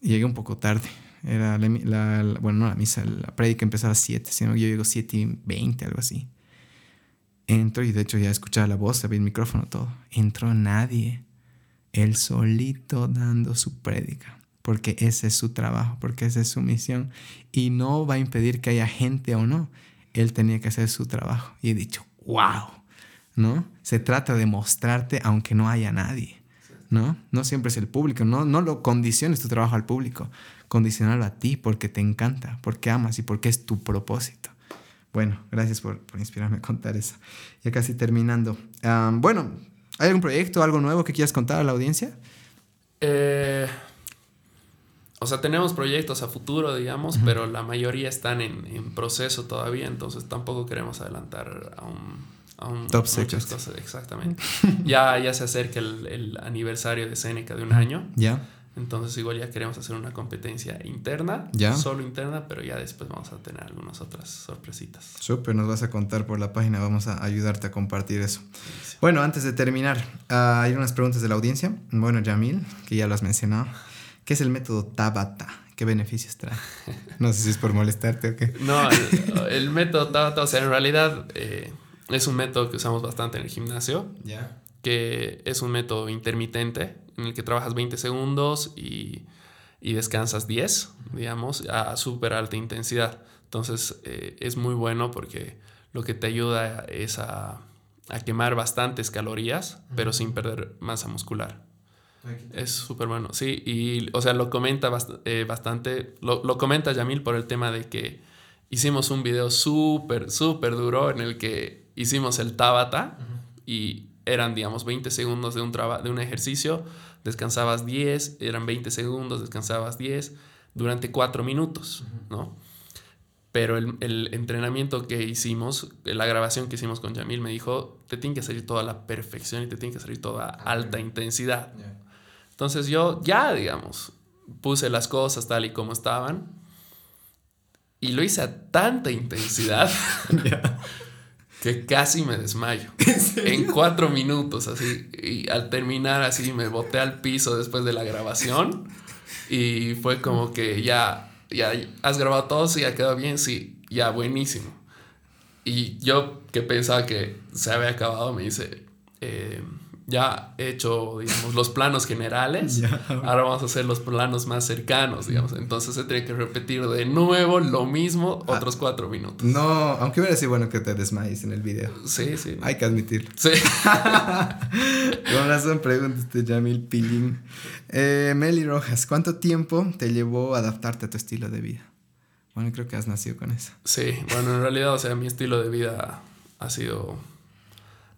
llegué un poco tarde. Era la, bueno, no la misa, la prédica empezaba a 7, sino yo llego 7 y 20, algo así. Entro y de hecho ya escuchaba la voz, había el micrófono, todo. Entró nadie. Él solito dando su prédica. Porque ese es su trabajo, porque esa es su misión. Y no va a impedir que haya gente o no él tenía que hacer su trabajo. Y he dicho, wow, ¿no? Se trata de mostrarte aunque no haya nadie, ¿no? No siempre es el público, no, no lo condiciones tu trabajo al público, condicionarlo a ti porque te encanta, porque amas y porque es tu propósito. Bueno, gracias por, inspirarme a contar eso. Ya casi terminando. Um, bueno, ¿hay algún proyecto, algo nuevo que quieras contar a la audiencia? Eh, o sea, tenemos proyectos a futuro, digamos, uh -huh. pero la mayoría están en, en, proceso todavía, entonces tampoco queremos adelantar a un... A un Top. Cosas, exactamente. ya, ya se acerca el, el, aniversario de Seneca de un año. Ya. Entonces igual ya queremos hacer una competencia interna, ¿Ya? solo interna, pero ya después vamos a tener algunas otras sorpresitas. Súper, nos vas a contar por la página, vamos a ayudarte a compartir eso. Sí. Bueno, antes de terminar, uh, hay unas preguntas de la audiencia. Bueno, Yamil, que ya lo has mencionado. ¿Qué es el método Tabata? ¿Qué beneficios trae? No sé si es por molestarte o qué. No, el, el método Tabata, o sea, en realidad eh, es un método que usamos bastante en el gimnasio. Ya. Que es un método intermitente en el que trabajas 20 segundos y, y descansas 10, digamos, a súper alta intensidad. Entonces eh, es muy bueno porque lo que te ayuda es a, a quemar bastantes calorías, uh -huh. pero sin perder masa muscular. Es súper bueno, sí, y o sea, lo comenta bast eh, bastante, lo, lo, comenta Yamil por el tema de que hicimos un video súper, súper duro en el que hicimos el Tabata uh -huh. y eran, digamos, 20 segundos de un, de un ejercicio, descansabas 10, eran 20 segundos, descansabas 10, durante 4 minutos. ¿no? Pero el, el, entrenamiento que hicimos, la grabación que hicimos con Yamil, me dijo, te tiene que salir toda la perfección y te tiene que salir toda alta intensidad. Entonces yo ya, digamos, puse las cosas tal y como estaban y lo hice a tanta intensidad yeah. Que casi me desmayo. ¿En, cuatro minutos, así. Y al terminar así me boté al piso después de la grabación y fue como que ya, ya has grabado todo, sí, ya quedó bien, sí, ya buenísimo. Y yo que pensaba que se había acabado, me dice... Eh, ya he hecho, digamos, los planos generales. Ahora vamos a hacer los planos más cercanos, digamos. Entonces se tiene que repetir de nuevo lo mismo ah. otros cuatro minutos. No, aunque hubiera sido bueno que te desmayes en el video. Sí, sí. Hay que admitirlo. Sí. Con razón preguntas de Jamil Pilín. Eh, Meli Rojas, ¿cuánto tiempo te llevó adaptarte a tu estilo de vida? Bueno, creo que has nacido con eso. Sí, bueno, en realidad, o sea, mi estilo de vida ha sido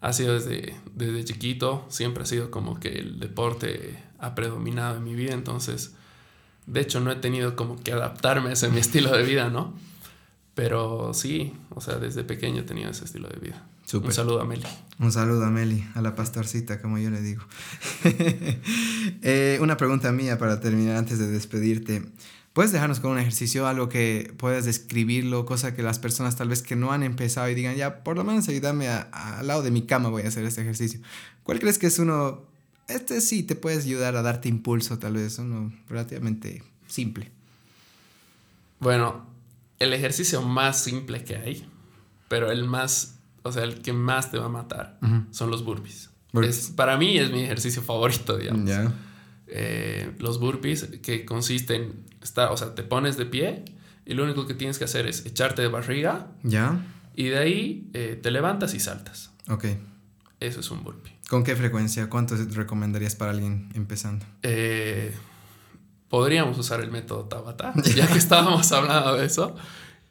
ha sido desde, desde chiquito, siempre ha sido como que el deporte ha predominado en mi vida, entonces, de hecho, no he tenido como que adaptarme a ese mi estilo de vida, ¿no? Pero sí, o sea, desde pequeño he tenido ese estilo de vida. Un saludo a Meli. Un saludo a Meli, a la pastorcita, como yo le digo. Eh, una pregunta mía para terminar antes de despedirte. ¿Puedes dejarnos con un ejercicio, algo que puedas describirlo, cosa que las personas tal vez que no han empezado y digan, ya, por lo menos ayúdame al lado de mi cama, voy a hacer este ejercicio? ¿Cuál crees que es uno, este sí te puedes ayudar a darte impulso, tal vez, uno relativamente simple? Bueno, el ejercicio más simple que hay, pero el más, o sea, el que más te va a matar, son los burpees. para mí es mi ejercicio favorito, digamos. Eh, los burpees que consisten, está, o sea, te pones de pie y lo único que tienes que hacer es echarte de barriga. Ya. Y de ahí eh, te levantas y saltas. Ok. Eso es un burpee. ¿Con qué frecuencia? ¿Cuánto recomendarías para alguien empezando? Eh, podríamos usar el método Tabata, ya que estábamos hablando de eso.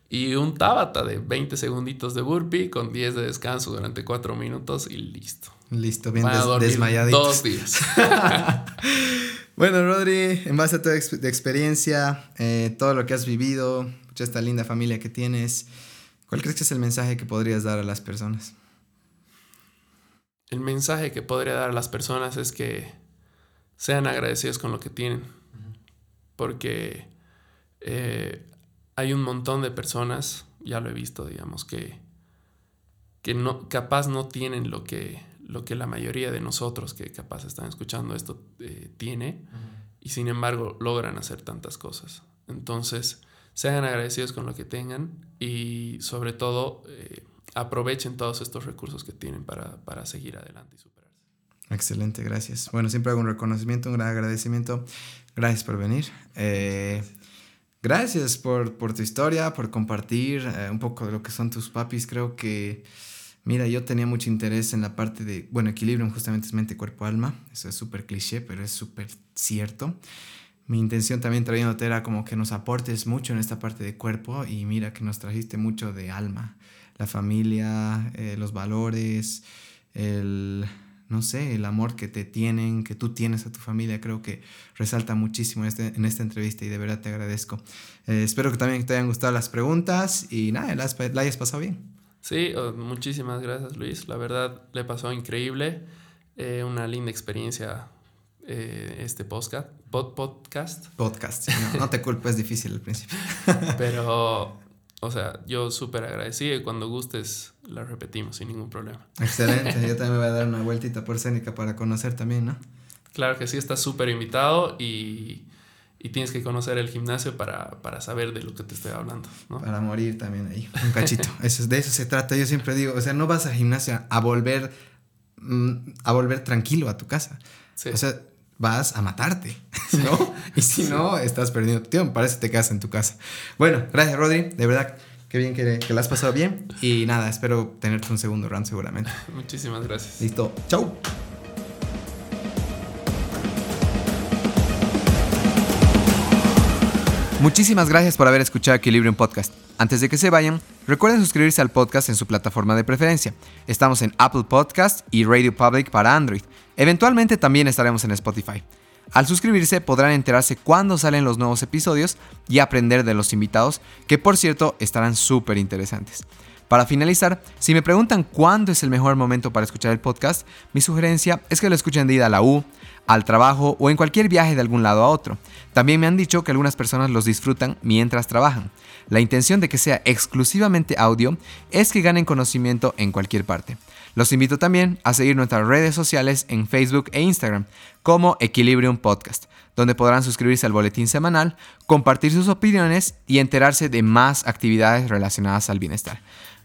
Y un Tabata de 20 segunditos de burpee con 10 de descanso durante 4 minutos y listo. Listo, bien des Dos días. bueno, Rodri, en base a tu experiencia, eh, todo lo que has vivido, esta linda familia que tienes, ¿cuál crees que es el mensaje que podrías dar a las personas? El mensaje que podría dar a las personas es que sean agradecidos con lo que tienen. Porque eh, hay un montón de personas, ya lo he visto, digamos, que, que no, capaz no tienen lo que, lo que la mayoría de nosotros que capaz están escuchando esto eh, tiene y sin embargo logran hacer tantas cosas. Entonces, sean agradecidos con lo que tengan y sobre todo eh, aprovechen todos estos recursos que tienen para, para seguir adelante y superarse. Excelente, gracias. Bueno, siempre hago un reconocimiento, un gran agradecimiento. Gracias por venir. Eh, gracias por, por, tu historia, por compartir un poco de lo que son tus papis. Creo que Mira, yo tenía mucho interés en la parte de, bueno, equilibrio justamente es mente, cuerpo, alma. Eso es súper cliché, pero es súper cierto. Mi intención también trayéndote era como que nos aportes mucho en esta parte de cuerpo y mira que nos trajiste mucho de alma. La familia, eh, los valores, el, no sé, el amor que te tienen, que tú tienes a tu familia, creo que resalta muchísimo este, en esta entrevista y de verdad te agradezco. Eh, espero que también te hayan gustado las preguntas y nada, la hayas pasado bien. Sí, oh, muchísimas gracias Luis. La verdad le pasó increíble. Eh, una linda experiencia eh, este podcast. podcast. Podcast, no, te culpes, es difícil al principio. Pero, o sea, yo súper agradecido y cuando gustes la repetimos sin ningún problema. Excelente, yo también me voy a dar una vueltita por Cénica para conocer también, ¿no? Claro que sí, estás súper invitado y y tienes que conocer el gimnasio para, para, saber de lo que te estoy hablando. ¿no? Para morir también ahí, un cachito. eso, de eso se trata. Yo siempre digo, o sea, no vas al gimnasio a volver, mm, a volver tranquilo a tu casa. O sea, vas a matarte, ¿no? y si no, estás perdiendo tu tiempo. Parece que te quedas en tu casa. Bueno, gracias, Rodri. De verdad, qué bien que, que la has pasado bien. Y nada, espero tenerte un segundo round seguramente. Muchísimas gracias. Listo. Chau. Muchísimas gracias por haber escuchado Equilibrium Podcast. Antes de que se vayan, recuerden suscribirse al podcast en su plataforma de preferencia. Estamos en Apple Podcast y Radio Public para Android. Eventualmente también estaremos en Spotify. Al suscribirse podrán enterarse cuándo salen los nuevos episodios y aprender de los invitados, que por cierto estarán súper interesantes. Para finalizar, si me preguntan cuándo es el mejor momento para escuchar el podcast, mi sugerencia es que lo escuchen de ida a la U, al trabajo o en cualquier viaje de algún lado a otro. También me han dicho que algunas personas los disfrutan mientras trabajan. La intención de que sea exclusivamente audio es que ganen conocimiento en cualquier parte. Los invito también a seguir nuestras redes sociales en Facebook e Instagram como Equilibrium Podcast, donde podrán suscribirse al boletín semanal, compartir sus opiniones y enterarse de más actividades relacionadas al bienestar.